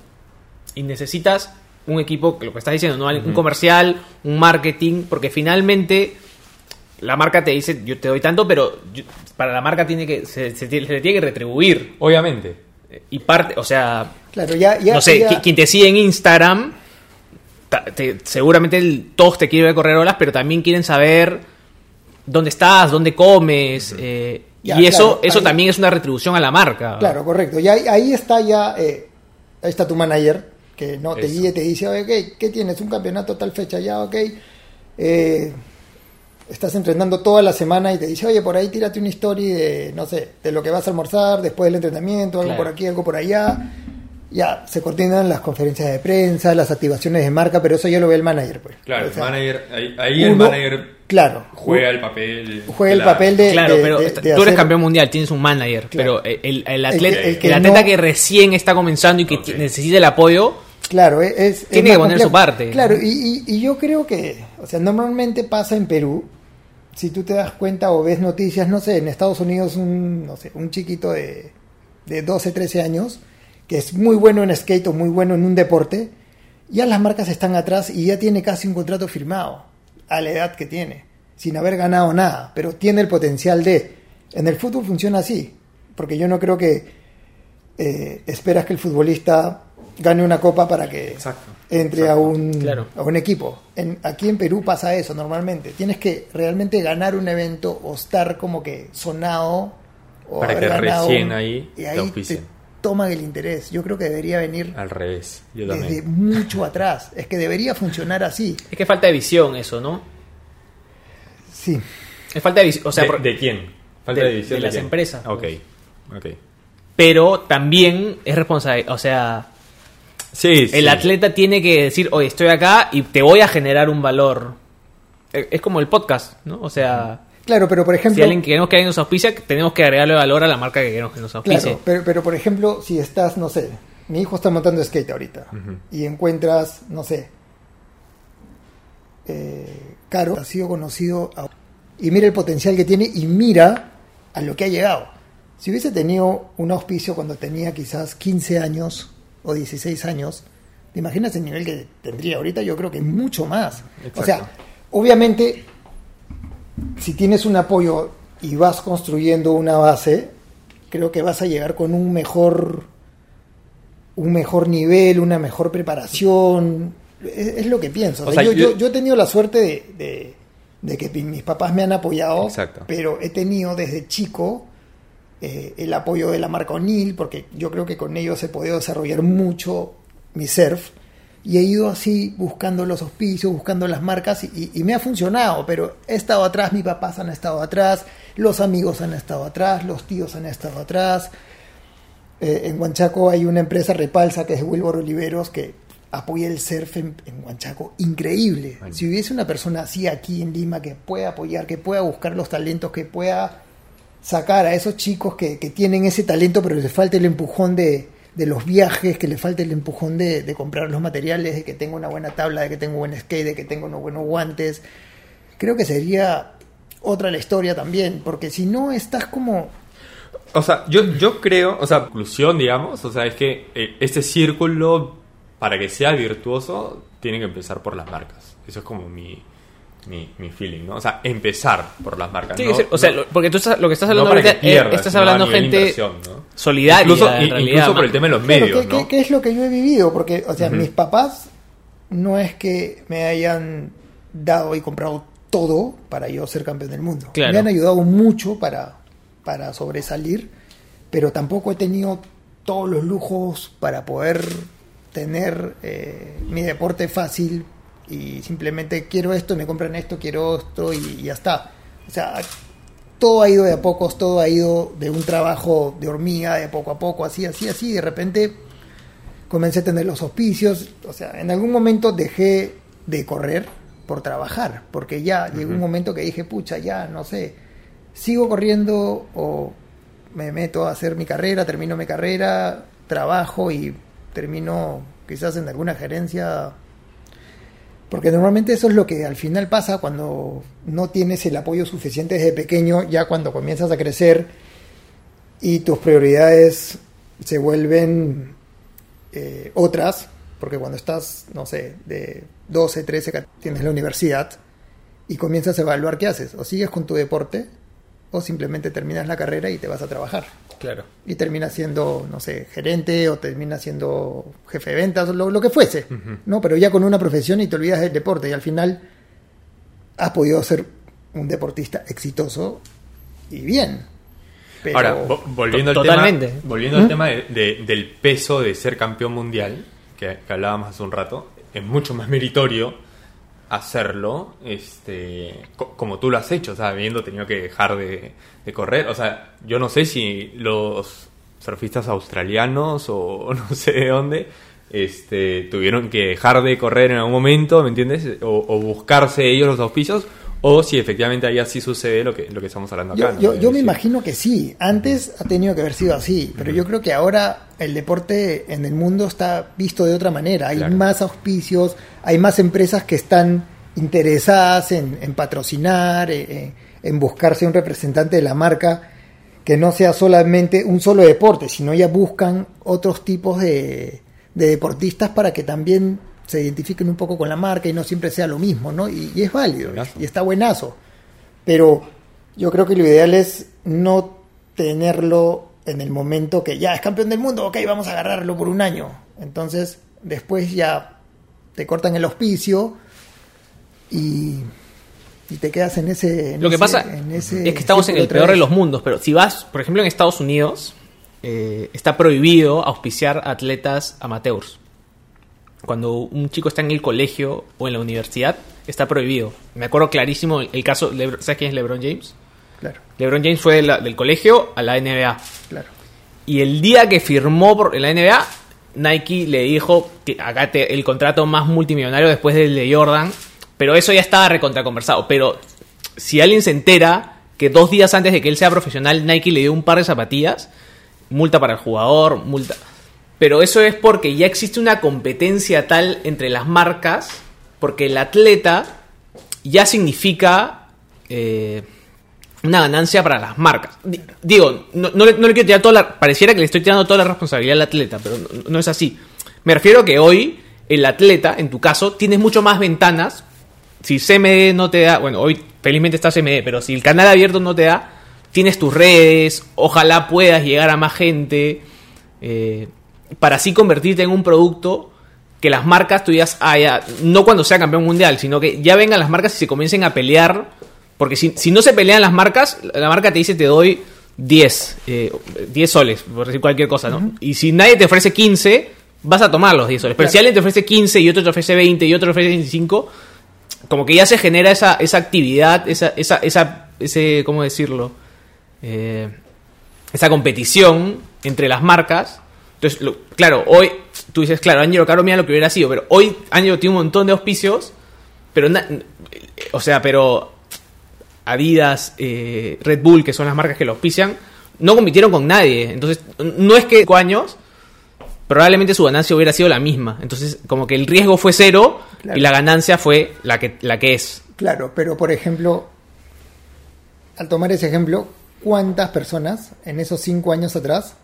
y necesitas un equipo, lo que estás diciendo, ¿no? un comercial, un marketing, porque finalmente la marca te dice, yo te doy tanto, pero yo- para la marca tiene que se, se tiene, se le tiene que retribuir
Obviamente.
y parte, o sea,
claro, ya... ya
no sé,
ya-
quien te sigue en Instagram, ta- te- seguramente el- todos te quieren ver correr olas, pero también quieren saber dónde estás, dónde comes, eh,
Ya,
y eso,
claro,
eso
ahí-
también es una retribución a la marca.
Claro, correcto. Y ahí, ahí está ya, eh, ahí está tu manager, que no te
Eso.
guíe, te dice, oye, ¿qué, qué tienes? Un campeonato tal fecha ya, ok. Eh, estás entrenando toda la semana y te dice, oye, por ahí tírate una story de, no sé, de lo que vas a almorzar después del entrenamiento, algo
Claro.
por aquí, algo por allá. Ya, se coordinan las conferencias de prensa, las activaciones de marca, pero eso ya lo ve el manager, pues.
Claro,
O sea,
el manager, ahí, ahí el manager
Claro.
juega el papel.
Juega el papel de...
Claro,
de-
pero
de-
tú eres
hacer-
campeón mundial, tienes un manager,
Claro.
pero el, atleta,
que- el
el
que
atleta
no-
que recién está comenzando y que necesita el apoyo,
Claro, es, es
Tiene que poner su parte.
Claro, y, y- y yo creo que, o sea, normalmente pasa en Perú, si tú te das cuenta o ves noticias, no sé, en Estados Unidos un, no sé, un chiquito de, de 12, 13 años, que es muy bueno en skate o muy bueno en un deporte, ya las marcas están atrás y ya tiene casi un contrato firmado a la edad que tiene, sin haber ganado nada, pero tiene el potencial de... En el fútbol funciona así, porque yo no creo que eh, esperas que el futbolista gane una copa para que
Exacto.
entre a un,
Claro.
a un equipo. En, aquí en Perú pasa eso normalmente. Tienes que realmente ganar un evento o estar como que sonado o
Para
haber
que
ganado
recién
un-
ahí
y
te
ahí te
auspicien.
Toman el interés. Yo creo que debería venir
Al revés, yo
desde
también.
mucho atrás. Es que debería funcionar así.
es que falta de visión eso, ¿no?
Sí.
Es falta de visión, o sea,
¿De,
por-
de quién? Falta
de-
de, división
de las
quién?
empresas,
Ok,
pues.
ok.
pero también es responsable, o sea,
Sí, sí.
el atleta tiene que decir, oye, estoy acá y te voy a generar un valor. Eh, Es como el podcast, ¿no? O sea,
Claro, pero por
si
ejemplo...
alguien queremos que alguien nos auspicia, tenemos que agregarle valor a la marca que queremos que nos auspicie.
Claro, pero, pero por ejemplo, si estás, no sé, mi hijo está montando skate ahorita y encuentras, no sé, eh, Caro ha sido conocido a- y mira el potencial que tiene y mira a lo que ha llegado. Si hubiese tenido un auspicio cuando tenía quizás 15 años o 16 años, ¿te imaginas el nivel que tendría ahorita? Yo creo que mucho más. O sea, obviamente, si tienes un apoyo y vas construyendo una base, creo que vas a llegar con un mejor un mejor nivel, una mejor preparación. Es, es lo que pienso. O sea, yo, yo-
yo-
yo he tenido la suerte de, de- de que mis papás me han apoyado,
Exacto.
pero he tenido desde chico eh, el apoyo de la marca O'Neill, porque yo creo que con ellos he podido desarrollar mucho mi surf. Y he ido así buscando los auspicios, buscando las marcas y, me ha funcionado, pero he estado atrás, mis papás han estado atrás, los amigos han estado atrás, los tíos han estado atrás. Eh, en Huanchaco hay una empresa repalsa que es Wilbur Oliveros que apoya el surf en, en Huanchaco. Increíble.
Bueno.
Si hubiese una persona así aquí en Lima que pueda apoyar, que pueda buscar los talentos, que pueda sacar a esos chicos que, que tienen ese talento, pero les falta el empujón de, de los viajes, que les falta el empujón de, de comprar los materiales, de que tenga una buena tabla, de que tenga un buen skate, de que tenga unos buenos guantes. Creo que sería otra la historia también, porque si no estás como
O sea, yo, yo creo, o sea, conclusión, digamos, o sea, es que eh, este círculo, para que sea virtuoso, tiene que empezar por las marcas. Eso es como mi, mi, mi feeling, ¿no? O sea, empezar por las marcas.
Sí,
¿no?
o sea,
No-
lo- porque tú estás, lo que estás
no
hablando
que
ahorita, eh,
pierdas,
estás hablando gente
¿no?
solidaria.
Incluso,
en
i-
realidad,
incluso por
man.
el tema de los
Claro,
medios,
¿qué,
¿no?
qué- qué es lo que yo he vivido? Porque, o sea, mis papás no es que me hayan dado y comprado todo para yo ser campeón del mundo.
Claro.
Me han ayudado mucho para, para sobresalir, pero tampoco he tenido todos los lujos para poder tener eh, mi deporte fácil y simplemente quiero esto, me compran esto, quiero esto y, y ya está. O sea, todo ha ido de a pocos, todo ha ido de un trabajo de hormiga, de poco a poco, así, así, así. De repente comencé a tener los auspicios. O sea, en algún momento dejé de correr por trabajar, porque ya llegó un momento que dije, pucha, ya, no sé, sigo corriendo o me meto a hacer mi carrera, termino mi carrera, trabajo y termino quizás en alguna gerencia porque normalmente eso es lo que al final pasa cuando no tienes el apoyo suficiente desde pequeño, ya cuando comienzas a crecer y tus prioridades se vuelven eh, otras, porque cuando estás, no sé, de 12, 13, ca- tienes la universidad y comienzas a evaluar qué haces, o sigues con tu deporte o simplemente terminas la carrera y te vas a trabajar
Claro.
y termina siendo, no sé, gerente o termina siendo jefe de ventas, lo, lo que fuese, ¿no? Pero ya con una profesión y te olvidas del deporte y al final has podido ser un deportista exitoso y bien. Pero,
Ahora, vo- volviendo al
totalmente.
tema, volviendo al tema de- de- del peso de ser campeón mundial, que, que hablábamos hace un rato, es mucho más meritorio hacerlo este co- como tú lo has hecho, o sea, habiendo tenido que dejar de, correr. O sea, yo no sé si los surfistas australianos o no sé de dónde este, tuvieron que dejar de correr en algún momento, ¿me entiendes? O, o buscarse ellos los auspicios, o si efectivamente ahí así sucede lo que, lo que estamos hablando
yo,
acá. ¿no?
yo, me imagino que sí, antes ha tenido que haber sido así, pero yo creo que ahora el deporte en el mundo está visto de otra manera, hay
Claro.
más auspicios, hay más empresas que están interesadas en, en patrocinar, eh, eh, en buscarse un representante de la marca que no sea solamente un solo deporte, sino ya buscan otros tipos de, de deportistas para que también se identifiquen un poco con la marca y no siempre sea lo mismo, ¿no? Y, y es válido,
Buenazo.
y está buenazo. Pero yo creo que lo ideal es no tenerlo en el momento que ya es campeón del mundo, ok, vamos a agarrarlo por un año. Entonces, después ya te cortan el auspicio y, y te quedas en ese... en
Lo que
ese-
pasa
en ese
es que estamos en el peor de los mundos, pero si vas, por ejemplo, en Estados Unidos, eh, está prohibido auspiciar atletas amateurs. Cuando un chico está en el colegio o en la universidad, está prohibido. Me acuerdo clarísimo el, caso, Lebron- ¿sabes quién es LeBron James?
Claro,
LeBron James fue de la- del colegio a la NBA.
claro.
Y el día que firmó por la NBA, Nike le dijo que acá te- el contrato más multimillonario después del de Jordan. Pero eso ya estaba recontraconversado. Pero si alguien se entera que dos días antes de que él sea profesional, Nike le dio un par de zapatillas, multa para el jugador, multa. Pero eso es porque ya existe una competencia tal entre las marcas, porque el atleta ya significa eh, una ganancia para las marcas. Di- Digo, no, no le, quiero tirar toda la... Pareciera que le estoy tirando toda la responsabilidad al atleta, pero no, no es así. Me refiero a que hoy el atleta, en tu caso, tienes mucho más ventanas. Si CMD no te da... Bueno, hoy felizmente está CMD, pero si el canal abierto no te da, tienes tus redes, ojalá puedas llegar a más gente, eh, para así convertirte en un producto que las marcas tú digas, ah, ya, no cuando sea campeón mundial, sino que ya vengan las marcas y se comiencen a pelear, porque si, si no se pelean las marcas, la marca te dice te doy 10, eh, 10 soles, por decir cualquier cosa, ¿no? Y si nadie te ofrece 15, vas a tomar los 10 soles. Pero si alguien te ofrece 15 y otro te ofrece 20 y otro te ofrece 25, como que ya se genera esa, esa actividad, esa, esa, esa, ese, ¿cómo decirlo? Eh, esa competición entre las marcas. Entonces, lo- claro, hoy tú dices, claro, Angelo Caro mira lo que hubiera sido, pero hoy Angelo tiene un montón de auspicios, pero, na- o sea, pero Adidas, eh, Red Bull, que son las marcas que lo auspician, no compitieron con nadie. Entonces, no es que cinco años, probablemente su ganancia hubiera sido la misma. Entonces, como que el riesgo fue cero
Claro.
y la ganancia fue la que, la que es.
Claro, pero por ejemplo, al tomar ese ejemplo, ¿cuántas personas en esos cinco años atrás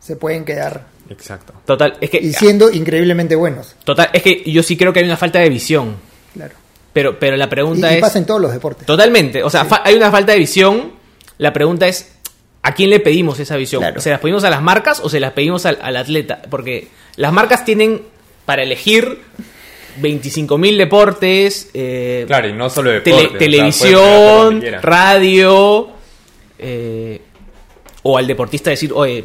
se pueden quedar
Exacto.
Total, es que,
y siendo increíblemente buenos?
total, es que yo sí creo que hay una falta de visión.
Claro.
Pero, pero la pregunta
y
es...
pasa en todos los deportes.
Totalmente. O sea, fa- hay una falta de visión. La pregunta es, ¿a quién le pedimos esa visión?
Claro.
¿Se las pedimos a las marcas o se las pedimos al, al atleta? Porque las marcas tienen para elegir 25.000 deportes, eh,
Claro, y no solo de
tele- televisión, radio, eh, o al deportista decir, oye,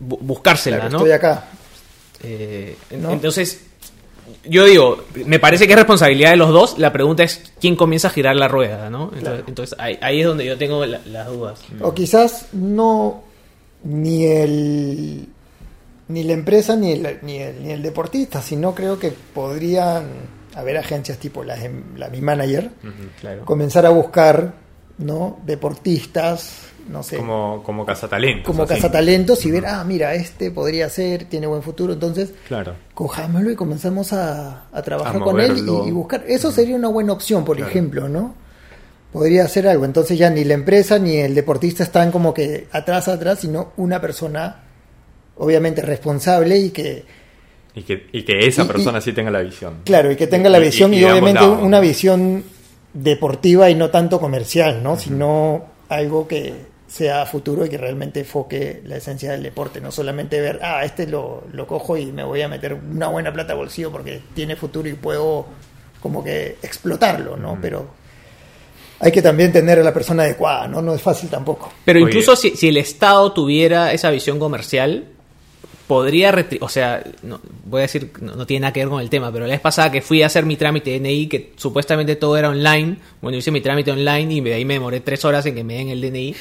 bu- buscársela,
Claro,
¿no?
Estoy acá.
Eh. Entonces, yo digo, me parece que es responsabilidad de los dos. La pregunta es quién comienza a girar la rueda, ¿no? Entonces,
Claro.
entonces ahí, ahí es donde yo tengo la- las dudas.
O quizás no ni el ni la empresa ni el, ni el, ni el deportista, sino creo que podrían haber agencias tipo la, la Mi Manager,
Claro.
comenzar a buscar ¿no? deportistas, no sé, como,
Como, cazatalentos.
como
así.
cazatalentos y ver, ah, mira, este podría ser, tiene buen futuro, entonces
Claro.
cojámoslo y comenzamos a, a trabajar
A
con él y, y buscar. Eso sería una buena opción, por ejemplo, ¿no? Podría hacer algo. Entonces ya ni la empresa ni el deportista están como que atrás, atrás, sino una persona obviamente responsable y que,
Y que, y que esa
Y-
persona sí tenga la visión.
claro, y que tenga la visión y, obviamente una visión deportiva y no tanto comercial, ¿no? Sino algo que sea futuro y que realmente enfoque la esencia del deporte, no solamente ver, ah, este lo, lo cojo y me voy a meter una buena plata a bolsillo porque tiene futuro y puedo como que explotarlo, ¿no? Pero hay que también tener a la persona adecuada, ¿no? No es fácil tampoco.
Pero incluso si, si el Estado tuviera esa visión comercial, podría, retri- o sea, no, voy a decir, no, no tiene nada que ver con el tema, pero la vez pasada que fui a hacer mi trámite de DNI, que supuestamente todo era online, bueno, hice mi trámite online y de ahí me demoré tres horas en que me den el DNI,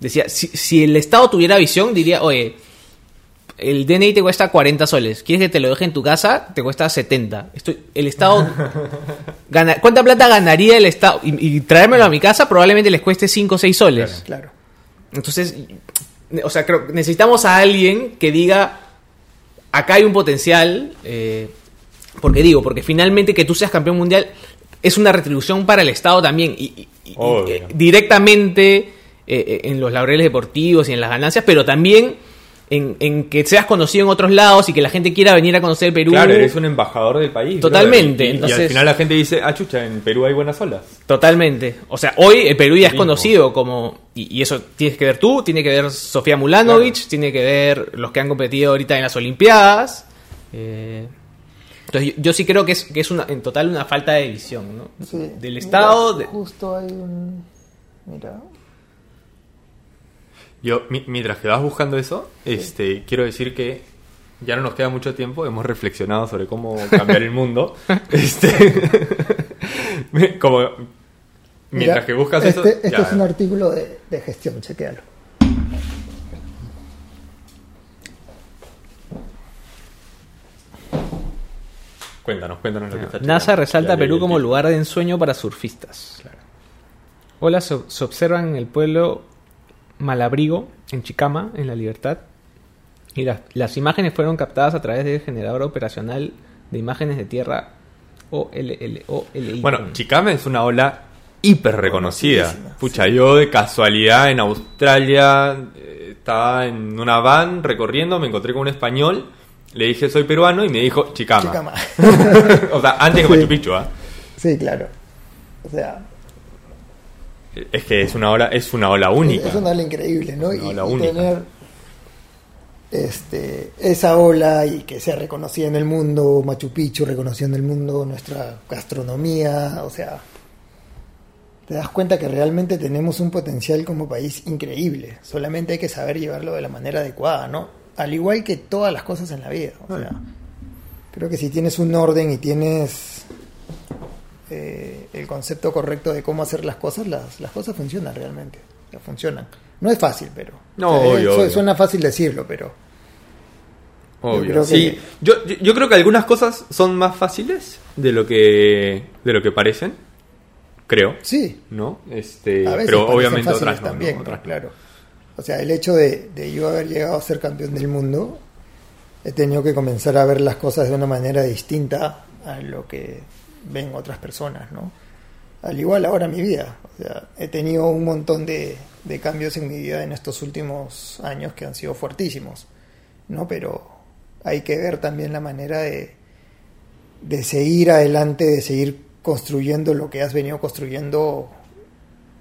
decía, si, si el Estado tuviera visión, diría, oye, el DNI te cuesta 40 soles, ¿quieres que te lo deje en tu casa? Te cuesta 70. Estoy, el Estado... gana- ¿Cuánta plata ganaría el Estado? Y, y traérmelo a mi casa probablemente les cueste 5 o 6 soles.
Claro.
Entonces, o sea, creo necesitamos a alguien que diga, acá hay un potencial, eh, porque digo, porque finalmente que tú seas campeón mundial es una retribución para el Estado también, y, y- y-
Obvio.
directamente eh, eh, en los laureles deportivos y en las ganancias, pero también en, en que seas conocido en otros lados y que la gente quiera venir a conocer Perú.
Claro, eres un embajador del país.
Totalmente.
Y- y,
entonces-
al final la gente dice, ah, chucha, en Perú hay buenas olas.
Totalmente. O sea, hoy el Perú ya es conocido como. Y, y eso tienes que ver tú, tiene que ver Sofía Mulanovic,
Claro.
tiene que ver los que han competido ahorita en las Olimpiadas. Eh, entonces, yo, yo sí creo que es, que es una, en total una falta de visión, ¿no?
Sí.
Del
Mira,
Estado. de-
Justo hay un... Mira,
Yo, mi- mientras que vas buscando eso, este, quiero decir que ya no nos queda mucho tiempo, hemos reflexionado sobre cómo cambiar el mundo. Este, como mientras
Mira,
que buscas
este,
eso,
Este
ya.
es un artículo de, de gestión, chequéalo.
cuéntanos, cuéntanos lo que está
NASA
checando.
resalta
Ya
a Perú como lugar de ensueño para surfistas. Olas se, se observan en el pueblo Malabrigo, en Chicama, en La Libertad. Y las, las imágenes fueron captadas a través del generador operacional de imágenes de tierra OLLOLI.
Bueno, Chicama es una ola hiper reconocida. Pucha, yo de casualidad en Australia eh, estaba en una van recorriendo, me encontré con un español, le dije soy peruano y me dijo Chicama.
Chicama.
o sea, antes que. Machu Picchu, ¿ah?
sí, claro. O sea,
Es que es una ola, es una ola única.
es una ola increíble, ¿no?
Es una
y,
ola
y
única.
tener este, esa ola y que sea reconocida en el mundo, Machu Picchu reconocida en el mundo, nuestra gastronomía, o sea, te das cuenta que realmente tenemos un potencial como país increíble. Solamente hay que saber llevarlo de la manera adecuada, ¿no? Al igual que todas las cosas en la vida. O sea, creo que si tienes un orden y tienes eh, el concepto correcto de cómo hacer las cosas, las, las cosas funcionan realmente. Sea, funcionan. No es fácil, pero.
No,
o sea,
obvio.
Suena fácil decirlo, pero.
Obvio.
creo que-
Sí, yo, yo, yo creo que algunas cosas son más fáciles de lo que de lo que parecen, creo,
Sí,
¿no? Este,
a veces
pero obviamente otras no,
también,
¿no? Otras
claro. O sea, el hecho de, de yo haber llegado a ser campeón del mundo, he tenido que comenzar a ver las cosas de una manera distinta a lo que ven otras personas, ¿no? Al igual ahora mi vida. O sea, he tenido un montón de, de cambios en mi vida en estos últimos años que han sido fuertísimos, ¿no? Pero hay que ver también la manera de, de seguir adelante, de seguir construyendo lo que has venido construyendo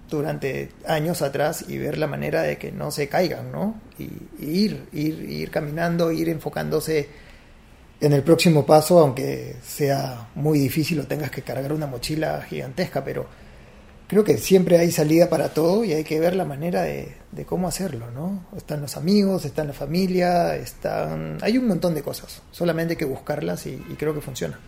durante años atrás y ver la manera de que no se caigan, ¿no? Y, y ir, ir, ir caminando, ir enfocándose en el próximo paso, aunque sea muy difícil o tengas que cargar una mochila gigantesca, pero creo que siempre hay salida para todo y hay que ver la manera de, de cómo hacerlo, ¿no? Están los amigos, está la familia, están... hay un montón de cosas, solamente hay que buscarlas y, y creo que funciona.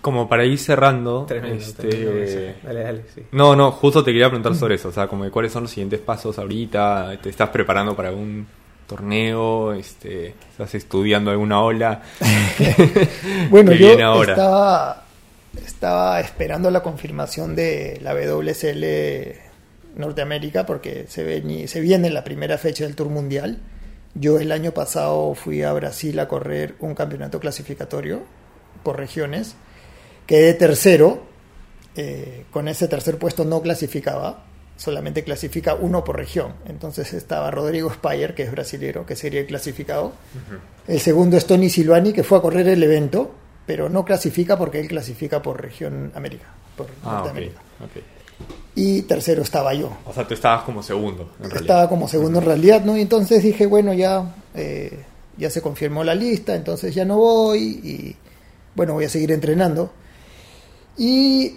Como para ir cerrando,
Tremendo,
este,
tremendo. Dale, dale, sí.
No, no, justo te quería preguntar sobre eso, o sea, como de cuáles son los siguientes pasos ahorita, te estás preparando para algún torneo, este, estás estudiando alguna ola.
Bueno, yo
ahora.
estaba, estaba esperando la confirmación de la WSL Norteamérica porque se viene la primera fecha del Tour Mundial. Yo el año pasado fui a Brasil a correr un campeonato clasificatorio por regiones. Quedé tercero. eh, con ese tercer puesto no clasificaba. Solamente clasifica uno por región. Entonces estaba Rodrigo Spayer, que es brasilero, que sería el clasificado. El segundo es Tony Silvani, que fue a correr el evento, pero no clasifica porque él clasifica por región América, por
Ah,
Norteamérica. Y tercero estaba yo.
O sea, tú estabas como segundo, en realidad.
Estaba como segundo en realidad, ¿no? Y entonces dije, bueno, ya, eh, ya se confirmó la lista, entonces ya no voy y bueno, voy a seguir entrenando. Y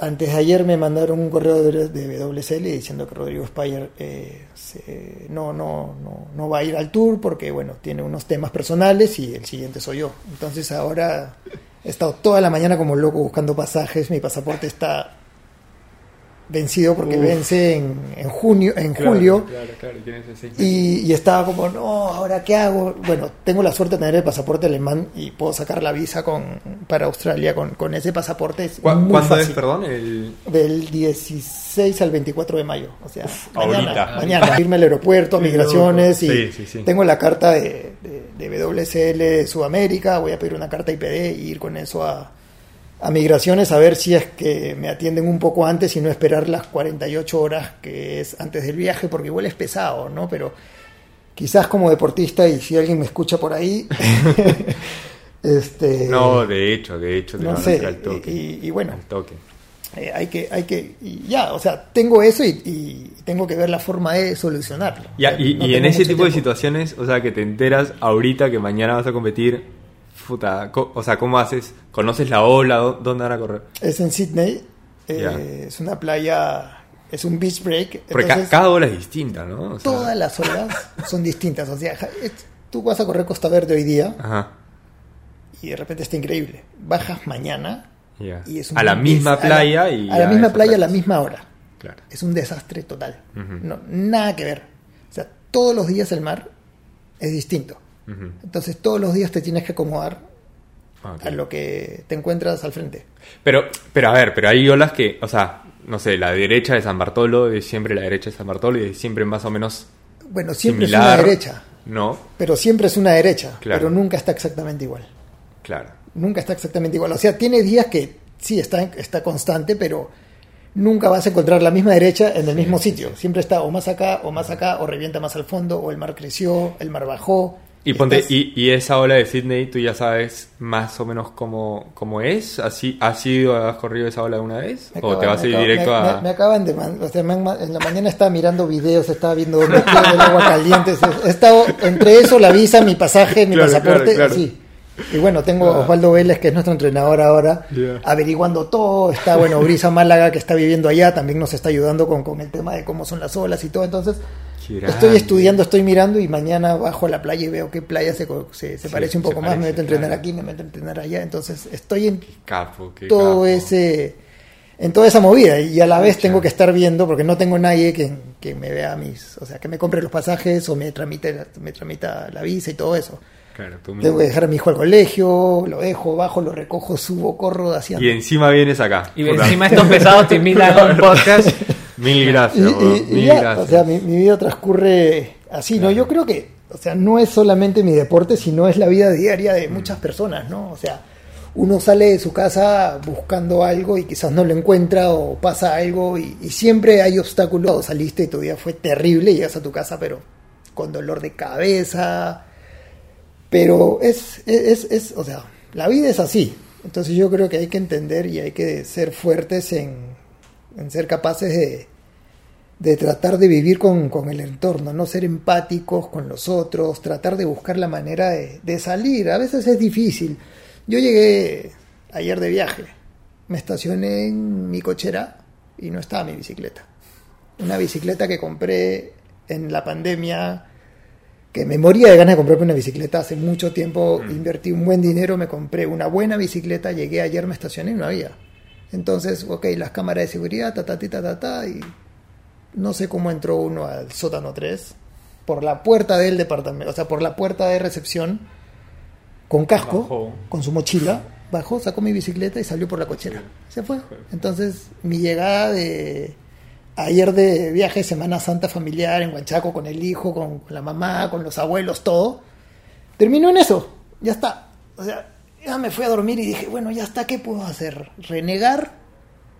antes de ayer me mandaron un correo de, WSL diciendo que Rodrigo Spayer eh, se- no, no, no, no va a ir al tour porque, bueno, tiene unos temas personales y el siguiente soy yo. Entonces ahora he estado toda la mañana como loco buscando pasajes, mi pasaporte está vencido porque
Uf.
vence en, en junio, en
Claro,
julio.
Claro, claro,
Y, y estaba como, no, ¿ahora qué hago? Bueno, tengo la suerte de tener el pasaporte alemán y puedo sacar la visa con, para Australia con, con ese pasaporte. Es
¿Cu-
muy
¿Cuándo es, perdón? El...
Del 16 al 24 de mayo. O sea, mañana.
ahorita.
Mañana. Irme al aeropuerto, a migraciones y
Sí, sí, sí.
tengo la carta de, de, de WSL de Sudamérica. Voy a pedir una carta IPD y ir con eso a, a migraciones a ver si es que me atienden un poco antes y no esperar las 48 horas que es antes del viaje, porque igual es pesado, ¿no? Pero quizás como deportista y si alguien me escucha por ahí, este,
No, de hecho, de hecho, te
no
van a
sé,
hacer al toque.
y, y bueno,
Al toque.
eh, hay que, hay que, y ya, o sea, tengo eso y, y tengo que ver la forma de solucionarlo.
Ya, y,
No
y en ese tipo de situaciones, o sea, que te enteras ahorita que mañana vas a competir, puta, o sea, ¿cómo haces? ¿Conoces la ola? ¿Dó- ¿Dónde van a correr?
Es en Sydney, eh, es una playa, es un beach break.
Porque ca- cada ola es distinta, ¿no? O sea,
todas las olas son distintas. O sea, es- tú vas a correr Costa Verde hoy día
Ajá,
y de repente está increíble. Bajas mañana y es un
A la
des-
misma
a la-
playa y...
a la misma playa a la misma hora.
Claro.
Es un desastre total. No, nada que ver. O sea, todos los días el mar es distinto. Entonces todos los días te tienes que acomodar
Ah,
a lo que te encuentras al frente.
Pero, pero a ver, pero hay olas que, o sea, no sé, la derecha de San Bartolo es siempre la derecha de San Bartolo y es siempre más o menos
Bueno, siempre
similar.
es una derecha,
No,
pero siempre es una derecha,
Claro.
pero nunca está exactamente igual.
claro.
Nunca está exactamente igual. O sea, tiene días que sí está, está constante, pero nunca vas a encontrar la misma derecha en el mismo sitio. Siempre está o más acá, o más acá, o revienta más al fondo, o el mar creció, el mar bajó.
Y ponte,
Estás-
y, y esa ola de Sydney, tú ya sabes más o menos cómo, cómo es. ¿Así, ¿Has ido, has corrido esa ola una vez? ¿O te vas a ir directo
me-
a.?
Me, me acaban de man- o sea, me en la mañana estaba mirando videos, estaba viendo dónde queda el agua caliente. He estado entre eso, la visa, mi pasaje, mi
Claro,
pasaporte,
claro, claro.
así. Y bueno, tengo a Osvaldo Vélez, que es nuestro entrenador ahora, averiguando todo. Está, bueno, Brisa Málaga, que está viviendo allá, también nos está ayudando con, con el tema de cómo son las olas y todo. Entonces, Estoy estudiando, estoy mirando y mañana bajo a la playa y veo qué playa se, se, se
Sí,
parece un
se
poco más. Me meto a entrenar
claro.
aquí, me meto a entrenar allá. Entonces, estoy en
Capo, qué
todo
capo.
ese en toda esa movida y a la vez tengo que estar viendo porque no tengo nadie que, que me vea mis o sea que me compre los pasajes o me tramite me tramita la visa y todo eso
Claro, tú mismo.
tengo que dejar a mi hijo al colegio lo dejo bajo lo recojo subo corro haciendo
Y encima vienes acá.
Y encima estos pesados te invitan a un podcast.
Mil gracias,
y-
bro,
y
mil
ya,
gracias.
o sea mi, mi vida transcurre así no yo creo que o sea no es solamente mi deporte sino es la vida diaria de muchas personas no o sea uno sale de su casa buscando algo y quizás no lo encuentra o pasa algo y, y siempre hay obstáculos. Saliste y tu día fue terrible, llegas a tu casa pero con dolor de cabeza. Pero es, es, es, o sea, la vida es así. Entonces yo creo que hay que entender y hay que ser fuertes en, en ser capaces de, de tratar de vivir con, con, el entorno, no ser empáticos con los otros, tratar de buscar la manera de, de salir. A veces es difícil. Yo llegué ayer de viaje, me estacioné en mi cochera y no estaba mi bicicleta. Una bicicleta que compré en la pandemia, que me moría de ganas de comprarme una bicicleta. Hace mucho tiempo
Mm.
invertí un buen dinero, me compré una buena bicicleta, llegué ayer, me estacioné y no había. Entonces, ok, las cámaras de seguridad, ta, ta, ta, ta, ta, y no sé cómo entró uno al sótano 3, por la puerta del departamento, o sea, por la puerta de recepción, con casco,
Bajó.
con su mochila, bajó, sacó mi bicicleta y salió por la cochera. Se fue. Entonces, mi llegada de ayer de viaje, Semana Santa familiar en Huanchaco, con el hijo, con la mamá, con los abuelos, todo, terminó en eso. Ya está. O sea, ya me fui a dormir y dije, bueno, ya está, ¿qué puedo hacer? ¿Renegar?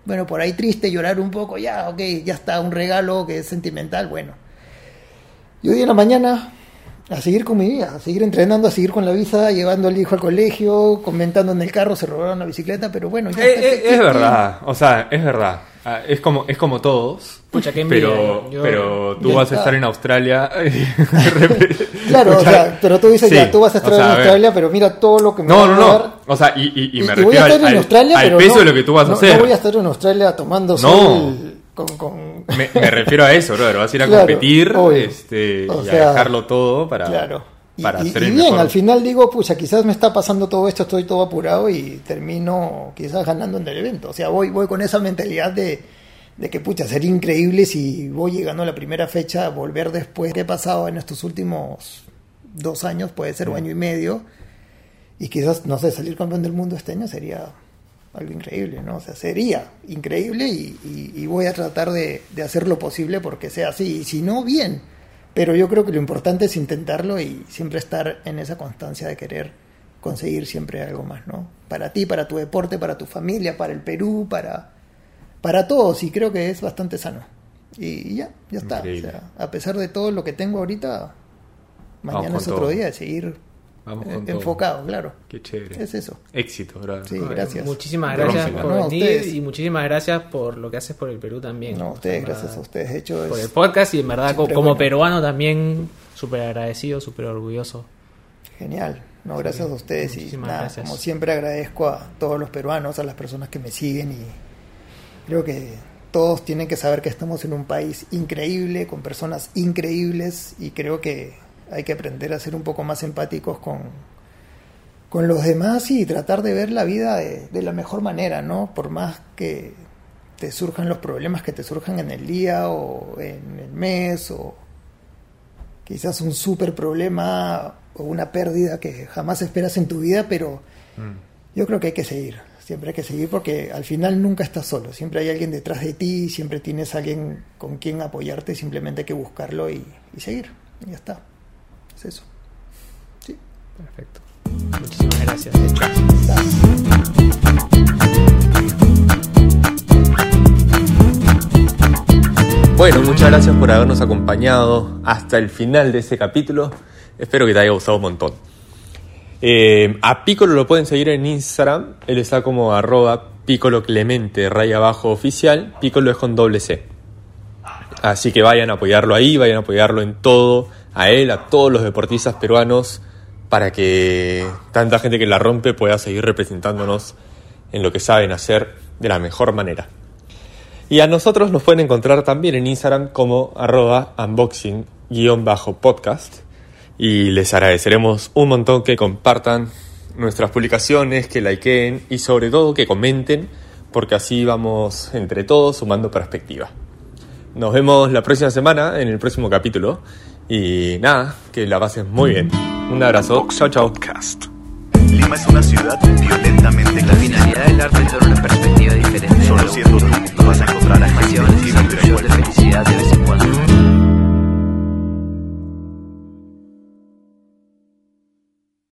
Bueno, por ahí triste, llorar un poco, ya, ok, ya está, un regalo que es sentimental, bueno. Y hoy en la mañana a seguir con mi vida, a seguir entrenando, a seguir con la visa, llevando al hijo al colegio, comentando en el carro, se robaron la bicicleta, pero bueno, ya
Eh,
está.
eh, es verdad, o sea, es verdad. Ah, Es como, es como todos.
Pucha, qué envidia.
pero,
Yo-
pero tú vas
está.
a estar en Australia.
Claro, o sea, pero tú dices,
sí,
ya, tú vas a estar
o sea,
en
a.
Australia, pero mira todo lo que me
No,
va
no,
a
no.
dar.
O sea, y, y, y me
voy a
refiero al,
estar en
al-
Australia,
al
pero
peso
no-
de lo que tú vas a
no-
hacer.
No voy a estar en Australia tomando
No.
sol con... con...
me, me refiero a eso, brother. Vas a ir a
Claro,
competir
obvio.
este,
O
y
sea,
a dejarlo todo para,
Claro. Y,
para
y-
ser
y
el
bien,
mejor.
al final digo, pucha, quizás me está pasando todo esto, estoy todo apurado y termino quizás ganando en el evento. O sea, voy, voy con esa mentalidad de, de que, pucha, sería increíble si voy llegando a la primera fecha, volver después que he pasado en estos últimos dos años, puede ser un año y medio, y quizás, no sé, salir campeón del mundo este año sería algo increíble, ¿no? O sea, sería increíble y, y- y voy a tratar de, de hacer lo posible porque sea así. Y si no, bien. Pero yo creo que lo importante es intentarlo y siempre estar en esa constancia de querer conseguir siempre algo más, ¿no? Para ti, para tu deporte, para tu familia, para el Perú, para, para todos. Y creo que es bastante sano. Y, y ya, ya está. O sea, a pesar de todo lo que tengo ahorita, mañana es otro
todo.
día de seguir
Vamos
eh,
todo.
enfocado, claro.
Qué chévere.
Es eso.
Éxito, brother.
Sí, gracias.
Muchísimas
Rómpela.
gracias por
No,
venir
ustedes.
y muchísimas gracias por lo que haces por el Perú también.
No, a
En
ustedes,
verdad,
gracias a ustedes. De hecho,
Por el podcast y en verdad como
bueno.
peruano también súper agradecido, súper orgulloso.
genial. No, gracias a ustedes y nada,
gracias.
como siempre agradezco a todos los peruanos, a las personas que me siguen y creo que todos tienen que saber que estamos en un país increíble, con personas increíbles y creo que hay que aprender a ser un poco más empáticos con, con los demás y tratar de ver la vida de, de la mejor manera, ¿no? Por más que te surjan los problemas que te surjan en el día o en el mes o quizás un súper problema o una pérdida que jamás esperas en tu vida, pero
Mm.
yo creo que hay que seguir, siempre hay que seguir porque al final nunca estás solo, siempre hay alguien detrás de ti, siempre tienes alguien con quien apoyarte, simplemente hay que buscarlo y, y seguir, y ya está, es eso. Sí.
Perfecto. Muchísimas gracias.
Está.
Bueno, muchas gracias por habernos acompañado hasta el final de este capítulo. Espero que te haya gustado un montón. Eh, a Piccolo lo pueden seguir en Instagram. Él está como arroba Piccolo Clemente, raya abajo oficial. Piccolo es con doble C. Así que vayan a apoyarlo ahí, vayan a apoyarlo en todo, a él, a todos los deportistas peruanos, para que tanta gente que la rompe pueda seguir representándonos en lo que saben hacer de la mejor manera. Y a nosotros nos pueden encontrar también en Instagram como arroba unboxing-podcast. Y les agradeceremos un montón que compartan nuestras publicaciones, que likeen y sobre todo que comenten, porque así vamos entre todos sumando perspectiva. Nos vemos la próxima semana en el próximo capítulo. Y nada, que la pasen muy bien. Un abrazo. Chao, chao.
Lima es una ciudad violentamente
La finalidad del arte es dar una perspectiva diferente
Solo
lo
siendo tú vas a encontrar
sensación de felicidad de vez